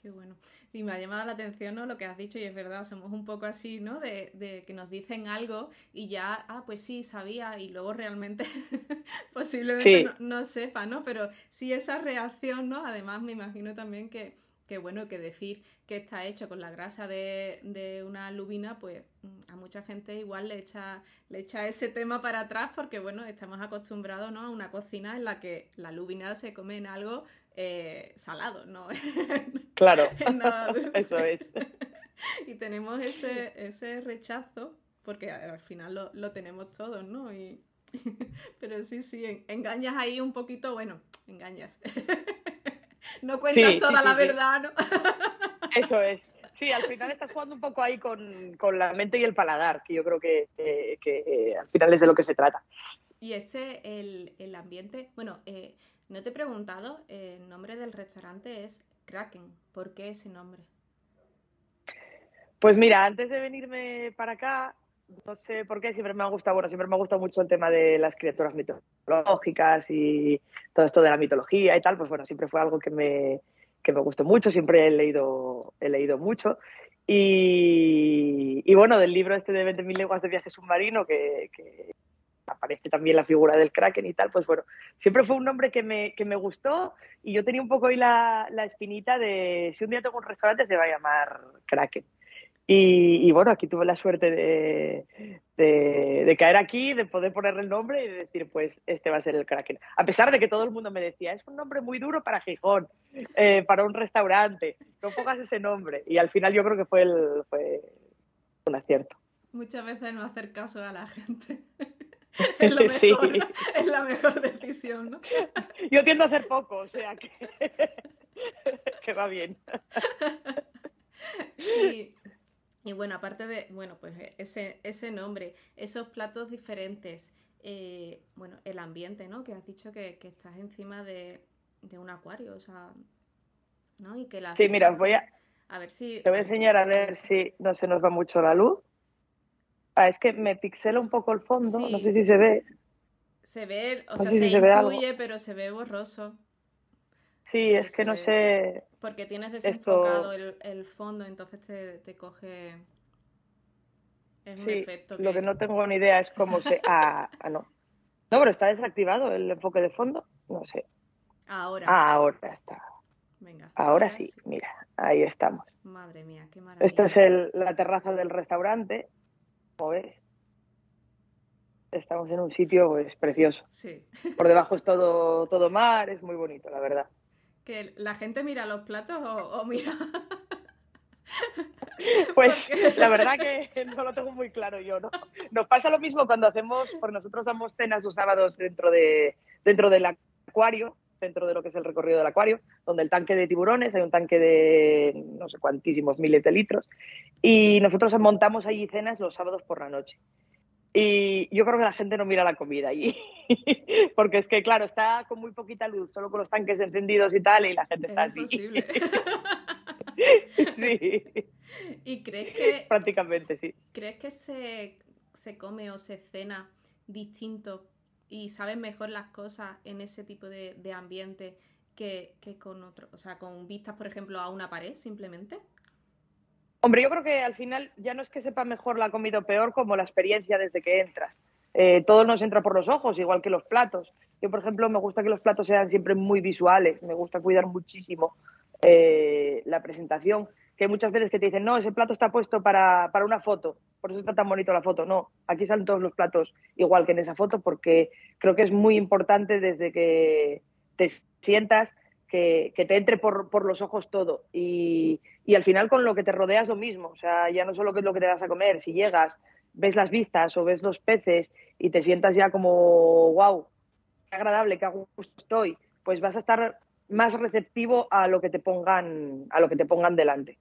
Qué bueno. Y me ha llamado la atención ¿no? lo que has dicho y es verdad, somos un poco así, ¿no? De, de que nos dicen algo y ya, ah, pues sí, sabía y luego realmente posiblemente no, sepa, ¿no? Pero sí esa reacción, ¿no? Además me imagino también que, que bueno, que decir que está hecho con la grasa de, de, una lubina, pues mm, a mucha gente igual le echa, le echa ese tema para atrás porque, bueno, estamos acostumbrados ¿no? a una cocina en la que la lubina se come en algo eh, salado, ¿no? Claro, eso es. y tenemos ese, ese rechazo, porque al final lo, tenemos todos, ¿no? Y, pero sí, sí, engañas ahí un poquito, bueno, engañas. no cuentas toda la verdad, ¿no? eso es. Sí, al final estás jugando un poco ahí con, la mente y el paladar, que yo creo que, eh, al final es de lo que se trata. Y ese, el, el ambiente, bueno, eh, no te he preguntado, el nombre del restaurante es Kraken. ¿Por qué ese nombre? Pues mira, antes de venirme para acá, no sé por qué, siempre me ha gustado, bueno, siempre me ha gustado mucho el tema de las criaturas mitológicas y todo esto de la mitología y tal, pues bueno, siempre fue algo que me, que me gustó mucho, siempre he leído, he leído mucho. Y, bueno, del libro este de 20.000 leguas de viaje submarino, que, aparece también la figura del Kraken y tal, pues bueno, siempre fue un nombre que me, que me gustó y yo tenía un poco ahí la, la espinita de si un día tengo un restaurante se va a llamar Kraken. Y, bueno, aquí tuve la suerte de, de, caer aquí, de poder ponerle el nombre y de decir, pues este va a ser el Kraken. A pesar de que todo el mundo me decía, es un nombre muy duro para Gijón, eh, para un restaurante, no pongas ese nombre. Y al final yo creo que fue, el, fue un acierto. Muchas veces no hacer caso a la gente. es, lo mejor, es la mejor decisión, ¿no? Yo tiendo a hacer poco, o sea que, que va bien. Y y bueno, aparte de, bueno, pues e, ese, ese nombre, esos platos diferentes, eh, bueno, el ambiente, ¿no? Que has dicho que, estás encima de, un acuario, o sea, ¿no? Y que la... Sí, mira, voy a... A ver si... Te voy a enseñar a ver si no se nos va mucho la luz. Ah, es que me pixela un poco el fondo, no sé si se ve. Se ve, o sea, se, intuye, pero se ve borroso. Sí, es que no sé. Porque tienes desenfocado el, fondo, entonces te, coge. Es un efecto. Lo que no tengo ni idea es cómo se. Ah, ah, no. No, pero está desactivado el enfoque de fondo. No sé. Ahora. Ah, ahora está. Venga. Ahora, sí, mira, ahí estamos. Madre mía, qué maravilla. Esta es la terraza del restaurante. Como ves, estamos en un sitio pues precioso. Sí. Por debajo es todo, todo mar, es muy bonito, la verdad que la gente mira los platos o, mira. Pues la verdad que no lo tengo muy claro yo, ¿no? Nos pasa lo mismo cuando hacemos, por nosotros damos cenas los sábados dentro, de, dentro del acuario, dentro de lo que es el recorrido del acuario, donde el tanque de tiburones, hay un tanque de no sé cuantísimos miles de litros, y nosotros montamos allí cenas los sábados por la noche. Y yo creo que la gente no mira la comida allí, porque es que, claro, está con muy poquita luz, solo con los tanques encendidos y tal, y la gente está así. sí. ¿Y crees que... Prácticamente, sí. ¿Crees que se, se come o se cena distinto y sabes mejor las cosas en ese tipo de, de ambiente que, que con otro, o sea, con vistas, por ejemplo, a una pared simplemente? Hombre, yo creo que al final ya no es que sepa mejor la comida o peor como la experiencia desde que entras. Eh, todo nos entra por los ojos, igual que los platos. Yo, por ejemplo, me gusta que los platos sean siempre muy visuales, me gusta cuidar muchísimo eh, la presentación, que muchas veces que te dicen, no, ese plato está puesto para, para, una foto, por eso está tan bonito la foto. No, aquí salen todos los platos igual que en esa foto, porque creo que es muy importante desde que te sientas que, te entre por, los ojos todo. Y, al final con lo que te rodeas lo mismo. O sea, ya no solo qué es lo que te vas a comer, si llegas, ves las vistas o ves los peces y te sientas ya como, wow, qué agradable, qué a gusto estoy, pues vas a estar más receptivo a lo que te pongan, a lo que te pongan delante.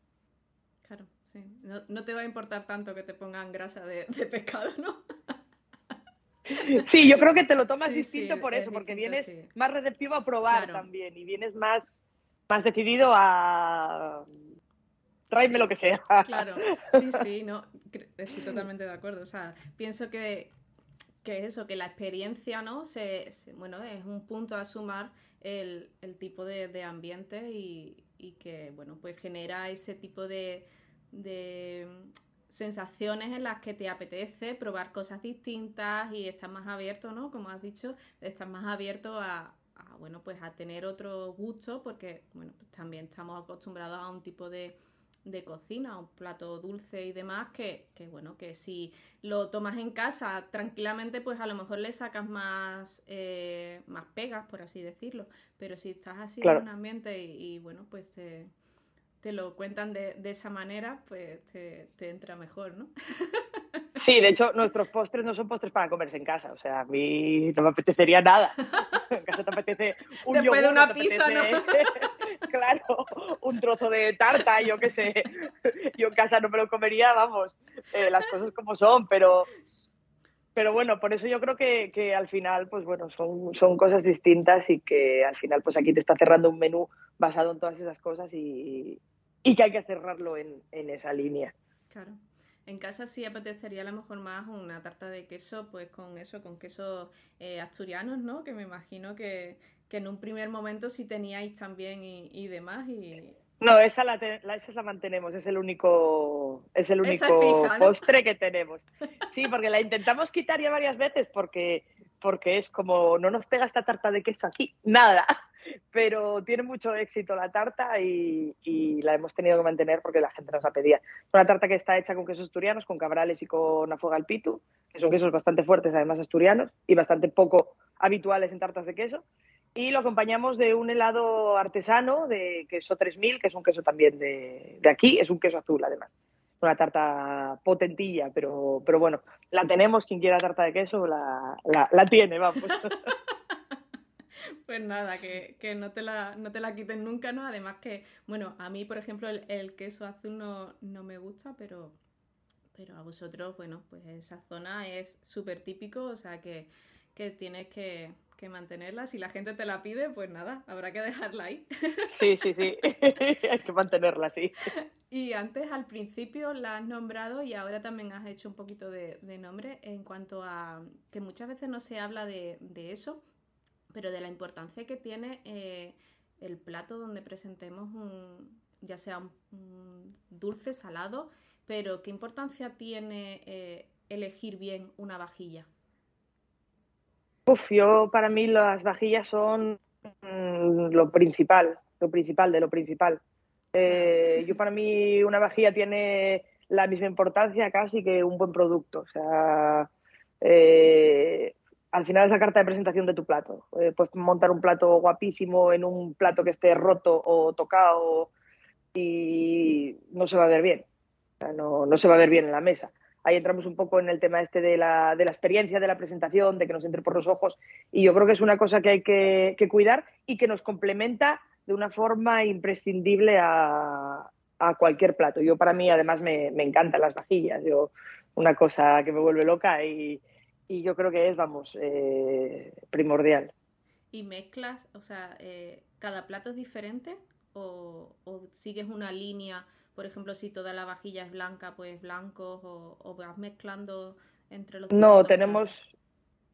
Claro, sí. No, te va a importar tanto que te pongan grasa de, de pescado, ¿no? Sí, yo creo que te lo tomas distinto por eso, porque vienes más receptivo a probar también y vienes más, más decidido a tráeme lo que sea. Claro, sí, sí, no, estoy totalmente de acuerdo. O sea, pienso que, que eso, que la experiencia, ¿no? Se, bueno, es un punto a sumar el, tipo de, ambiente y, y, que, bueno, pues genera ese tipo de, de sensaciones en las que te apetece probar cosas distintas y estás más abierto, ¿no? Como has dicho, estás más abierto a, bueno, pues a tener otro gusto porque, bueno, pues también estamos acostumbrados a un tipo de, de cocina, un plato dulce y demás, que, que, bueno, que si lo tomas en casa tranquilamente, pues a lo mejor le sacas más, eh, más pegas, por así decirlo. Pero si estás así en un ambiente y, bueno, pues te lo cuentan de, esa manera, pues te, entra mejor, ¿no? Sí, de hecho, nuestros postres no son postres para comerse en casa. O sea, a mí no me apetecería nada. En casa te apetece un Después de una pizza, ¿no? claro, un trozo de tarta, yo qué sé. Yo en casa no me lo comería, vamos, eh, las cosas como son, pero pero bueno, por eso yo creo que, que, al final, pues bueno, son, son cosas distintas y que al final, pues aquí te está cerrando un menú basado en todas esas cosas y, y que hay que cerrarlo en, esa línea. Claro. En casa sí apetecería a lo mejor más una tarta de queso, pues con eso, con quesos eh, asturianos, ¿no? Que me imagino que, en un primer momento sí teníais también y, demás. Y... No, esa la, esa la mantenemos, es el único, es el único postre que tenemos. Sí, porque la intentamos quitar ya varias veces porque, porque es como, no nos pega esta tarta de queso aquí, nada. Pero tiene mucho éxito la tarta y, la hemos tenido que mantener porque la gente nos la pedía. Es una tarta que está hecha con quesos asturianos, con cabrales y con afoga al pitu, que son quesos bastante fuertes, además asturianos, y bastante poco habituales en tartas de queso. Y lo acompañamos de un helado artesano de queso 3000, que es un queso también de, de aquí, es un queso azul además una tarta potentilla, pero, pero bueno, la tenemos, quien quiera tarta de queso la, la, tiene, vamos. Pues nada, que, no, te la, no te la quiten nunca, ¿no? Además que, bueno, a mí, por ejemplo, el, queso azul no, no, me gusta, pero, pero a vosotros, bueno, pues esa zona es súper típico, o sea que, que tienes que, que mantenerla. Si la gente te la pide, pues nada, habrá que dejarla ahí. Sí, sí, sí, hay que mantenerla, sí. Y antes, al principio, la has nombrado y ahora también has hecho un poquito de, nombre en cuanto a que muchas veces no se habla de, eso, pero de la importancia que tiene eh, el plato donde presentemos un, ya sea un, dulce, salado, pero qué importancia tiene eh, elegir bien una vajilla. Uf, yo para mí las vajillas son mm, lo principal, lo principal de lo principal. Eh, yo para mí una vajilla tiene la misma importancia casi que un buen producto. O sea, eh, al final es la carta de presentación de tu plato. Eh, puedes montar un plato guapísimo en un plato que esté roto o tocado y no se va a ver bien. No, no se va a ver bien en la mesa ahí entramos un poco en el tema este de la, de la, experiencia, de la presentación, de que nos entre por los ojos. Y yo creo que es una cosa que hay que, cuidar y que nos complementa de una forma imprescindible a, cualquier plato. Yo para mí además me, encantan las vajillas, yo una cosa que me vuelve loca y, yo creo que es, vamos, eh, primordial. ¿Y mezclas, o sea, eh, cada plato es diferente o, o sigues una línea? por ejemplo, si toda la vajilla es blanca, pues blancos o, vas mezclando entre los No, tenemos,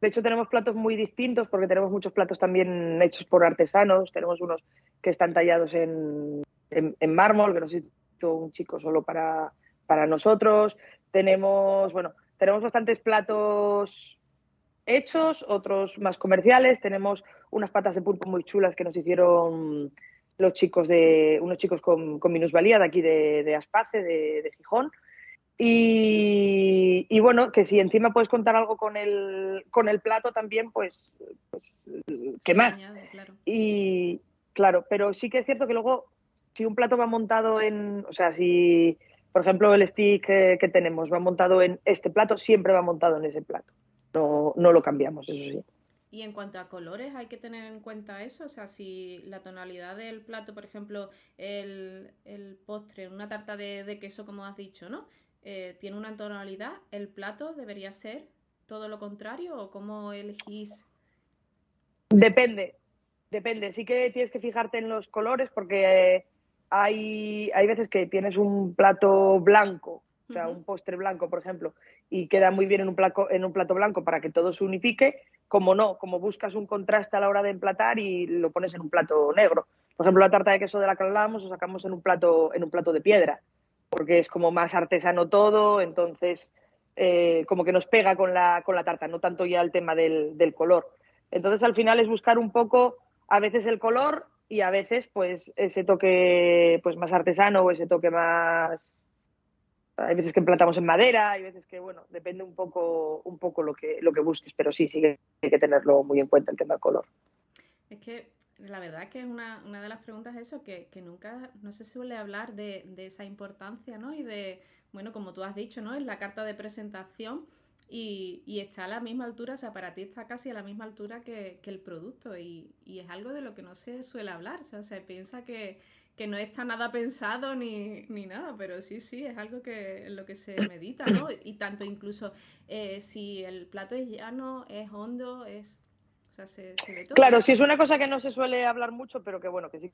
de hecho tenemos platos muy distintos porque tenemos muchos platos también hechos por artesanos, tenemos unos que están tallados en, en, mármol, que nos hizo un chico solo para, para nosotros, tenemos, bueno, tenemos bastantes platos hechos, otros más comerciales, tenemos unas patas de pulpo muy chulas que nos hicieron los chicos de, unos chicos con, con minusvalía de aquí de, de Aspace, de, Gijón. Y, bueno, que si encima puedes contar algo con el, con el plato también, pues, pues ¿qué más? Y claro, pero sí que es cierto que luego, si un plato va montado en, o sea, si, por ejemplo, el stick que, tenemos va montado en este plato, siempre va montado en ese plato. No, no lo cambiamos, eso sí. Y en cuanto a colores, hay que tener en cuenta eso. O sea, si la tonalidad del plato, por ejemplo, el, el postre, una tarta de, queso, como has dicho, ¿no? Eh, tiene una tonalidad, el plato debería ser todo lo contrario o cómo elegís. Depende, depende. Sí que tienes que fijarte en los colores porque hay, hay veces que tienes un plato blanco, o sea, un postre blanco, por ejemplo, y queda muy bien en un, plato, en un plato blanco para que todo se unifique como no, como buscas un contraste a la hora de emplatar y lo pones en un plato negro. Por ejemplo, la tarta de queso de la que hablábamos lo sacamos en un plato, en un plato de piedra, porque es como más artesano todo, entonces eh, como que nos pega con la, con la tarta, no tanto ya el tema del, del color. Entonces al final es buscar un poco a veces el color y a veces pues ese toque pues más artesano o ese toque más hay veces que emplatamos en madera, hay veces que, bueno, depende un poco, un poco lo que, lo que busques, pero sí, sí que hay que tenerlo muy en cuenta el tema del color. Es que la verdad que es una, una de las preguntas eso, que, que, nunca, no se suele hablar de, de, esa importancia, ¿no? Y de, bueno, como tú has dicho, ¿no? Es la carta de presentación y, y, está a la misma altura, o sea, para ti está casi a la misma altura que, que el producto y, y, es algo de lo que no se suele hablar, o sea, se piensa que, que no está nada pensado ni, ni, nada, pero sí, sí, es algo que en lo que se medita, ¿no? Y tanto incluso eh, si el plato es llano, es hondo, es... O sea, se, ve todo claro, sí es una cosa que no se suele hablar mucho, pero que bueno, que sí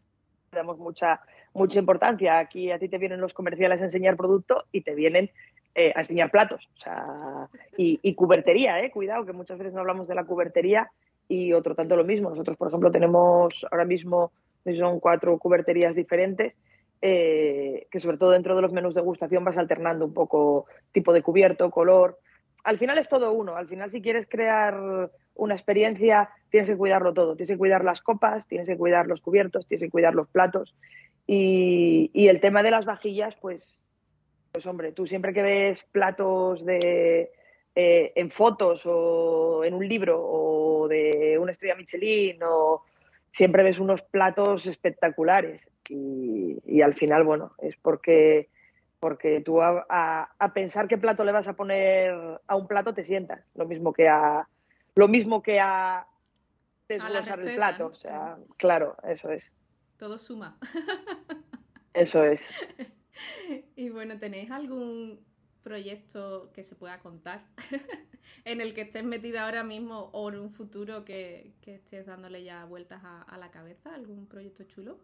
damos mucha, mucha importancia. Aquí a ti te vienen los comerciales a enseñar producto y te vienen eh, enseñar platos. O sea, y, y cubertería, ¿eh? Cuidado, que muchas veces no hablamos de la cubertería y otro tanto lo mismo. Nosotros, por ejemplo, tenemos ahora mismo son cuatro cuberterías diferentes, eh, que sobre todo dentro de los menús de gustación vas alternando un poco tipo de cubierto, color. al final es todo uno. Al final, si quieres crear una experiencia, tienes que cuidarlo todo. Tienes que cuidar las copas, tienes que cuidar los cubiertos, tienes que cuidar los platos. Y, el tema de las vajillas, pues, pues hombre, tú siempre que ves platos de, eh, en fotos o en un libro o de una estrella Michelin o siempre ves unos platos espectaculares y, y al final, bueno, es porque porque tú a, pensar qué plato le vas a poner a un plato te sientas, lo mismo que a lo mismo que a desglosar el plato, o sea, claro, eso es. Todo suma. Eso es. Y bueno, ¿tenéis algún proyecto que se pueda contar en el que estés metida ahora mismo o en un futuro que, estés dándole ya vueltas a la cabeza? ¿Algún proyecto chulo?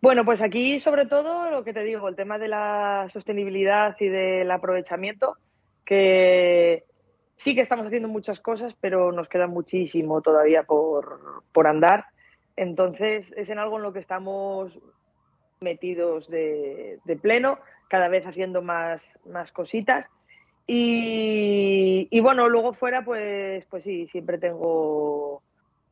Bueno, pues aquí sobre todo lo que te digo, el tema de la sostenibilidad y del aprovechamiento, que sí que estamos haciendo muchas cosas, pero nos queda muchísimo todavía por, andar. Entonces es en algo en lo que estamos metidos de, pleno, cada vez haciendo más, más cositas. Y, bueno, luego fuera, pues, pues sí, siempre tengo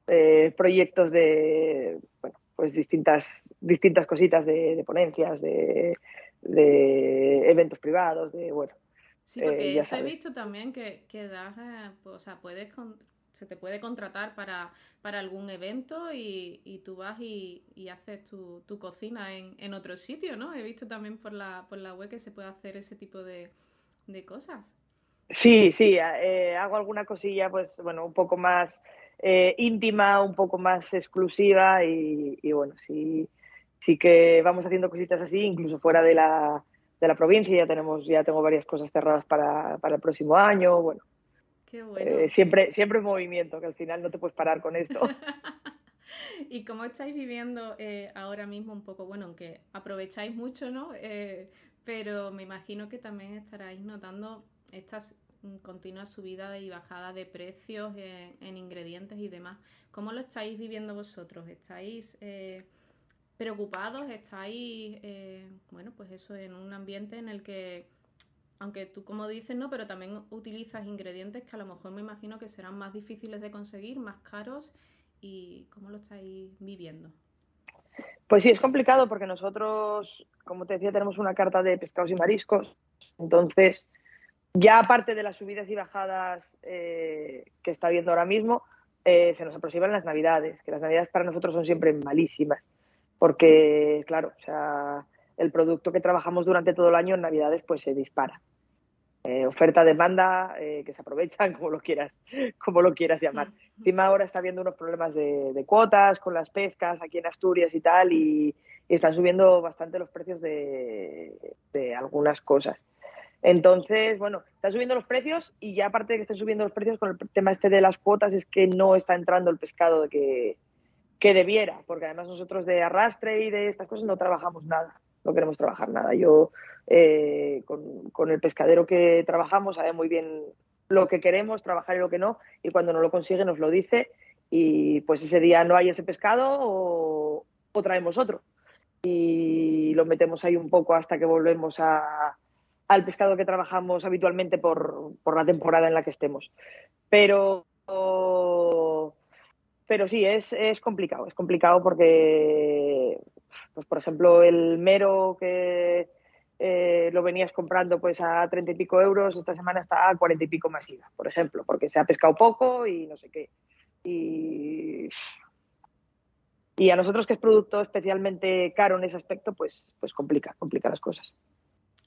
eh, proyectos de, bueno, pues distintas, distintas cositas de, ponencias, de, eventos privados, de bueno. Sí, porque eh, eso he visto también que, que das, eh, o sea, puedes se te puede contratar para, para algún evento y, y tú vas y, y haces tu, tu cocina en, en, otro sitio, ¿no? He visto también por la, por la web que se puede hacer ese tipo de, de cosas. Sí, sí, eh, hago alguna cosilla, pues bueno, un poco más eh, íntima, un poco más exclusiva y, bueno, sí, sí que vamos haciendo cositas así, incluso fuera de la, de la provincia, ya tenemos, ya tengo varias cosas cerradas para, para el próximo año, bueno. Eh, siempre, siempre movimiento, que al final no te puedes parar con esto. ¿Y cómo estáis viviendo eh, ahora mismo un poco? Bueno, aunque aprovecháis mucho, ¿no? pero me imagino que también estaráis notando estas continua subida y bajada de precios en, ingredientes y demás. ¿Cómo lo estáis viviendo vosotros? ¿Estáis eh, preocupados? ¿Estáis, eh, bueno, pues eso, en un ambiente en el que, aunque tú como dices, no, pero también utilizas ingredientes que a lo mejor me imagino que serán más difíciles de conseguir, más caros? ¿Y cómo lo estáis viviendo? Pues sí, es complicado porque nosotros, como te decía, tenemos una carta de pescados y mariscos. Entonces, ya aparte de las subidas y bajadas eh, que está viendo ahora mismo, eh, se nos aproximan las navidades, que las navidades para nosotros son siempre malísimas, porque, claro, o sea, el producto que trabajamos durante todo el año en navidades pues se dispara. Eh, oferta, demanda, que se aprovechan, como lo quieras, como lo quieras llamar. Encima ahora está habiendo unos problemas de, cuotas con las pescas aquí en Asturias y tal, y, están subiendo bastante los precios de algunas cosas. Entonces, bueno, están subiendo los precios y ya aparte de que estén subiendo los precios con el tema este de las cuotas es que no está entrando el pescado de que, que debiera, porque además nosotros de arrastre y de estas cosas no trabajamos nada, no queremos trabajar nada. Yo eh, con, el pescadero que trabajamos sabe muy bien lo que queremos, trabajar y lo que no, y cuando no lo consigue nos lo dice y pues ese día no hay ese pescado o, traemos otro y lo metemos ahí un poco hasta que volvemos a al pescado que trabajamos habitualmente por, la temporada en la que estemos. Pero, pero sí, es, es complicado. Es complicado porque, pues, por ejemplo, el mero que eh, lo venías comprando pues a treinta y pico euros, esta semana está a cuarenta y pico más IVA, por ejemplo, porque se ha pescado poco y no sé qué. Y, y a nosotros que es producto especialmente caro en ese aspecto, pues, pues complica, complica las cosas.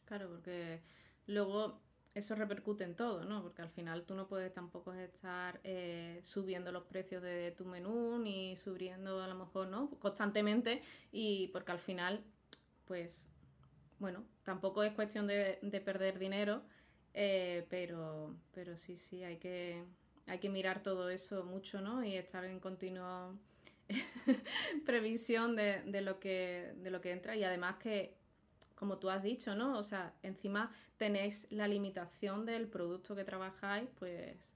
Claro, porque luego eso repercute en todo, ¿no? Porque al final tú no puedes tampoco estar eh, subiendo los precios de tu menú ni subiendo a lo mejor, ¿no? Constantemente y porque al final, pues, bueno, tampoco es cuestión de, perder dinero, eh, pero, pero sí, sí, hay que, hay que mirar todo eso mucho, ¿no? Y estar en continuo previsión de, de, lo que, de lo que entra y además que como tú has dicho, ¿no? O sea, encima tenéis la limitación del producto que trabajáis, pues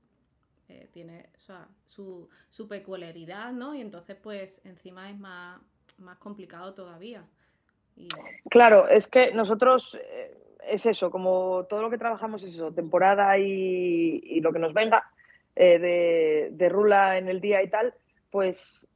eh, tiene o sea, su, su, peculiaridad, ¿no? Y entonces, pues encima es más, más complicado todavía. Claro, es que nosotros, eh, es eso, como todo lo que trabajamos es eso, temporada y, lo que nos venga eh, de, rula en el día y tal, pues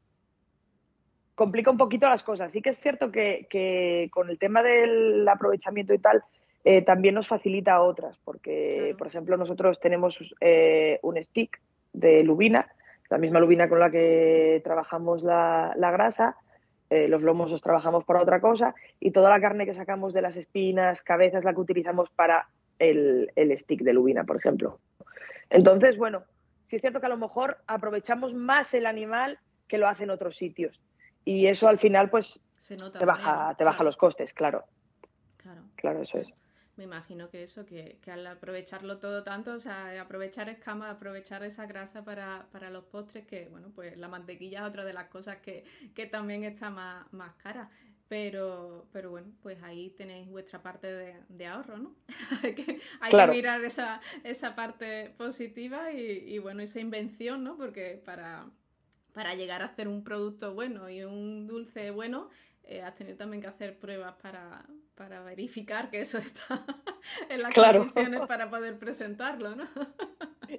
complica un poquito las cosas. Sí que es cierto que, con el tema del aprovechamiento y tal, eh, también nos facilita otras, porque, por ejemplo, nosotros tenemos eh, un stick de lubina, la misma lubina con la que trabajamos la, grasa, eh, los lomos los trabajamos para otra cosa y toda la carne que sacamos de las espinas, cabezas, la que utilizamos para el, el stick de lubina, por ejemplo. Entonces, bueno, sí es cierto que a lo mejor aprovechamos más el animal que lo hacen otros sitios. Y eso al final, pues, te, baja, te baja los costes, claro. Claro. Claro, eso es me imagino que eso, que, al aprovecharlo todo tanto, o sea, aprovechar escamas, aprovechar esa grasa para, los postres, que bueno, pues la mantequilla es otra de las cosas que, también está más, más cara. Pero, pero bueno, pues ahí tenéis vuestra parte de, ahorro, ¿no? hay que, mirar esa, esa parte positiva y, bueno, esa invención, ¿no? Porque para, para llegar a hacer un producto bueno y un dulce bueno, eh, has tenido también que hacer pruebas para, para verificar que eso está en las condiciones para poder presentarlo, ¿no?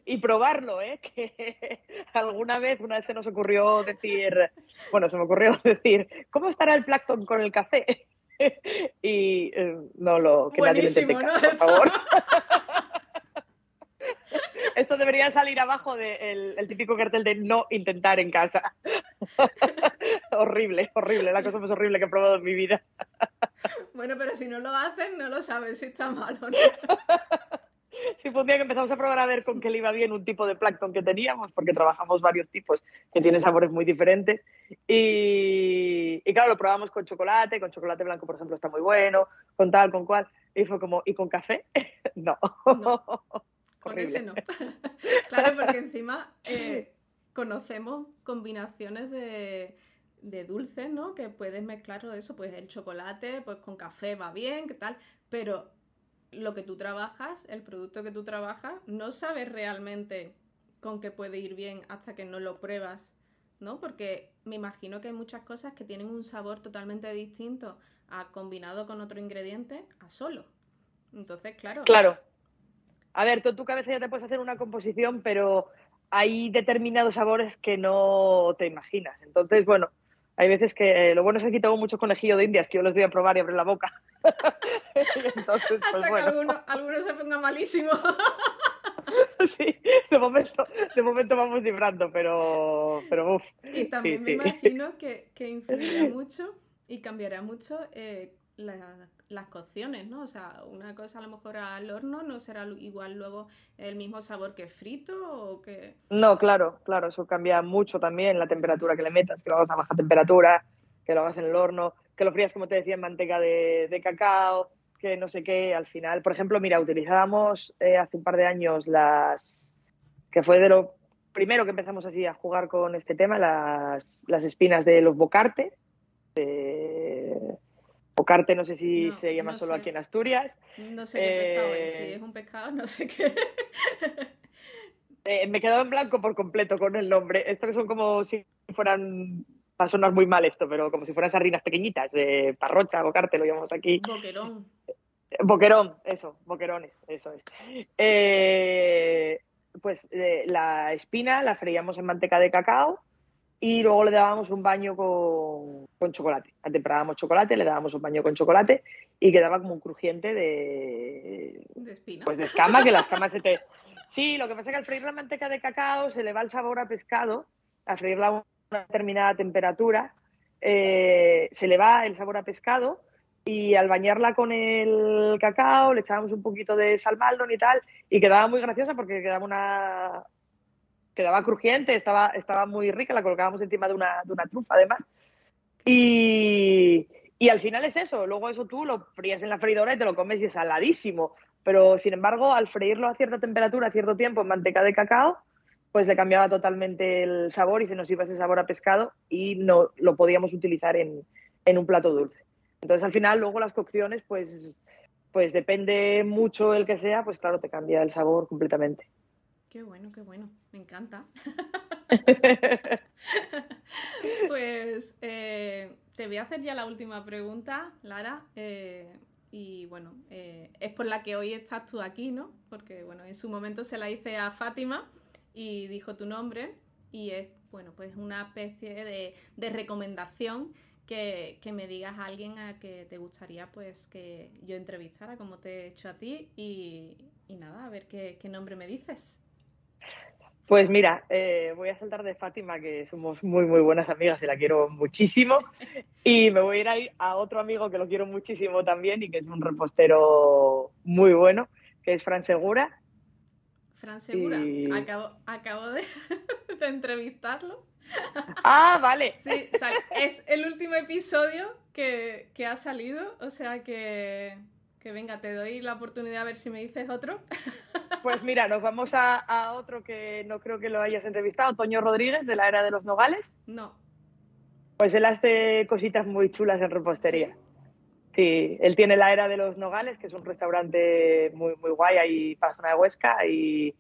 y probarlo, ¿eh? Que alguna vez, una vez se nos ocurrió decir, bueno, se me ocurrió decir, ¿cómo estará el plancton con el café? y eh, no lo, que nadie lo ¿no? por favor. Esto debería salir abajo del el típico cartel de no intentar en casa. horrible, horrible, la cosa más horrible que he probado en mi vida. bueno, pero si no lo hacen, no lo sabes si está malo o no. Sí, fue un día que empezamos a probar a ver con qué le iba bien un tipo de plancton que teníamos, porque trabajamos varios tipos que tienen sabores muy diferentes. Y, claro, lo probamos con chocolate, con chocolate blanco, por ejemplo, está muy bueno, con tal, con cual. Y fue como, ¿y con café? no. Con ese no. claro, porque encima eh, conocemos combinaciones de, de dulces, ¿no? Que puedes mezclar todo eso, pues el chocolate, pues con café va bien, ¿qué tal? Pero lo que tú trabajas, el producto que tú trabajas, no sabes realmente con qué puede ir bien hasta que no lo pruebas, ¿no? Porque me imagino que hay muchas cosas que tienen un sabor totalmente distinto a combinado con otro ingrediente a solo. Entonces, claro. Claro. A ver, tú en tu cabeza ya te puedes hacer una composición, pero hay determinados sabores que no te imaginas. Entonces, bueno, hay veces que eh, lo bueno es que aquí tengo muchos conejillos de indias que yo les doy a probar y abrir la boca. Entonces, pues Hasta bueno. que alguno, se ponga malísimo. sí, de momento, de momento vamos librando, pero, pero uff. Y también me imagino que, que influirá mucho y cambiará mucho eh, las cocciones, ¿no? O sea, una cosa a lo mejor al horno no será igual luego el mismo sabor que frito o que... No, claro, claro, eso cambia mucho también la temperatura que le metas, que lo hagas a baja temperatura, que lo hagas en el horno, que lo frías, como te decía, en manteca de, cacao, que no sé qué, al final, por ejemplo, mira, utilizábamos eh, hace un par de años las... que fue de lo primero que empezamos así a jugar con este tema, las, las espinas de los bocartes, Ocarte, no sé si se llama solo aquí en Asturias. No sé qué pescado es. Si eh, es un pescado, no sé qué. eh, me quedado en blanco por completo con el nombre. Estos son como si fueran. Va a sonar muy mal esto, pero como si fueran sardinas pequeñitas, de parrocha, bocarte, lo llamamos aquí. Boquerón. Boquerón, eso, boquerones, eso es. Eh, pues eh, la espina la freíamos en manteca de cacao y luego le dábamos un baño con, con chocolate. Atemperábamos chocolate, le dábamos un baño con chocolate y quedaba como un crujiente de... ¿De espina? Pues de escama, que las escamas se te... Sí, lo que pasa es que al freír la manteca de cacao se le va el sabor a pescado, al freírla a una determinada temperatura, eh, se le va el sabor a pescado y al bañarla con el cacao le echábamos un poquito de salmaldon y tal y quedaba muy graciosa porque quedaba una, quedaba crujiente, estaba, estaba muy rica, la colocábamos encima de una, de una trufa además. Y, y al final es eso, luego eso tú lo frías en la freidora y te lo comes y es saladísimo. Pero sin embargo, al freírlo a cierta temperatura, a cierto tiempo en manteca de cacao, pues le cambiaba totalmente el sabor y se nos iba ese sabor a pescado y no lo podíamos utilizar en, en un plato dulce. Entonces al final luego las cocciones, pues, pues depende mucho el que sea, pues claro, te cambia el sabor completamente. Qué bueno, qué bueno, me encanta. pues eh, te voy a hacer ya la última pregunta, Lara. Eh, y bueno, eh, es por la que hoy estás tú aquí, ¿no? Porque bueno, en su momento se la hice a Fátima y dijo tu nombre y es, bueno, pues una especie de, de recomendación que, que, me digas a alguien a que te gustaría pues que yo entrevistara, como te he hecho a ti y, y nada, a ver qué, qué nombre me dices. Pues mira, eh, voy a saltar de Fátima, que somos muy, muy buenas amigas y la quiero muchísimo. Y me voy a ir a otro amigo que lo quiero muchísimo también y que es un repostero muy bueno, que es Fran Segura. Fran Segura, acabo, acabo de, de, entrevistarlo. Ah, vale. Sí, es el último episodio que, que ha salido, o sea que que venga, te doy la oportunidad a ver si me dices otro. Pues mira, nos vamos a, otro que no creo que lo hayas entrevistado, Toño Rodríguez, de la era de los nogales. No. Pues él hace cositas muy chulas en repostería. Sí, él tiene la era de los nogales, que es un restaurante muy, muy guay ahí para la zona de Huesca y,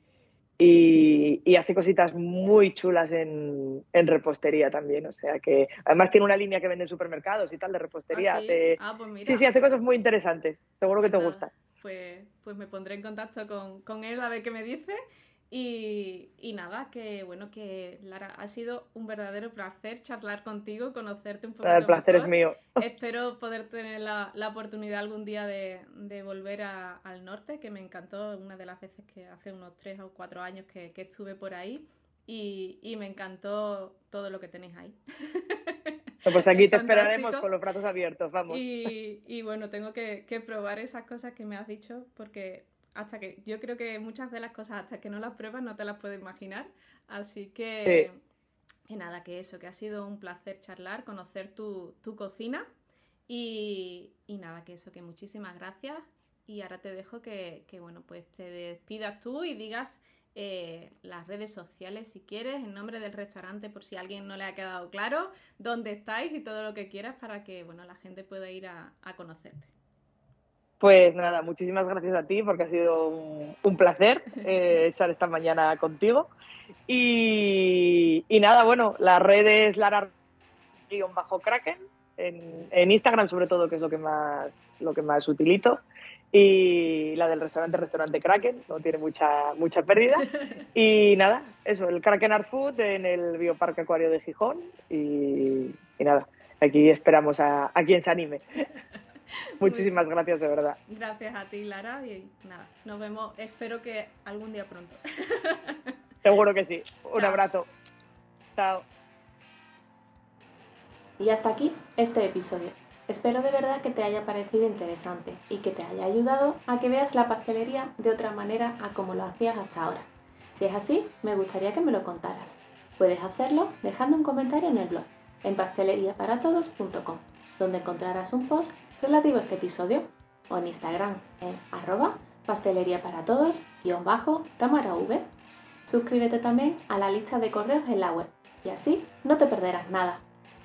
y, hace cositas muy chulas en, en, repostería también. O sea que además tiene una línea que vende en supermercados y tal de repostería. ¿Ah, sí? Ah, pues sí, sí, hace cosas muy interesantes. Seguro que te gusta. Pues, pues me pondré en contacto con, con él a ver qué me dice y, y, nada, que bueno, que Lara, ha sido un verdadero placer charlar contigo, conocerte un poco. El placer es mío. Espero poder tener la, la oportunidad algún día de, de volver a, al norte, que me encantó una de las veces que hace unos tres o cuatro años que, que estuve por ahí y, y, me encantó todo lo que tenéis ahí. Pues aquí te esperaremos con los brazos abiertos, vamos. Y, y bueno, tengo que, que probar esas cosas que me has dicho porque hasta que yo creo que muchas de las cosas hasta que no las pruebas no te las puedes imaginar. Así que, que nada, que eso, que ha sido un placer charlar, conocer tu, tu cocina y, y, nada, que eso, que muchísimas gracias. Y ahora te dejo que, que bueno, pues te despidas tú y digas eh, las redes sociales si quieres, en nombre del restaurante por si a alguien no le ha quedado claro, dónde estáis y todo lo que quieras para que bueno, la gente pueda ir a, a conocerte. Pues nada, muchísimas gracias a ti porque ha sido un, placer eh, echar esta mañana contigo. Y, nada, bueno, las redes bajo kraken en, en, Instagram sobre todo, que es lo que más lo que más utilizo. Y la del restaurante, restaurante Kraken, no tiene mucha, mucha pérdida. Y nada, eso, el Kraken Art Food en el Bioparque Acuario de Gijón. Y, y nada, aquí esperamos a, a quien se anime. Muchísimas gracias, de verdad. Gracias a ti, Lara, y nada, nos vemos, espero que algún día pronto. Seguro que sí. Un abrazo. Chao. Y hasta aquí este episodio. Espero de verdad que te haya parecido interesante y que te haya ayudado a que veas la pastelería de otra manera a como lo hacías hasta ahora. Si es así, me gustaría que me lo contaras. Puedes hacerlo dejando un comentario en el blog en pasteleriaparatodos.com, donde encontrarás un post relativo a este episodio o en Instagram en arroba pastelería para todos bajo Tamara V. Suscríbete también a la lista de correos en la web y así no te perderás nada.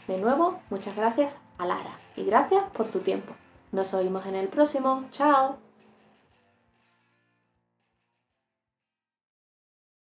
De nuevo, muchas gracias a Lara y gracias por tu tiempo. Nos oímos en el próximo. ¡Chao!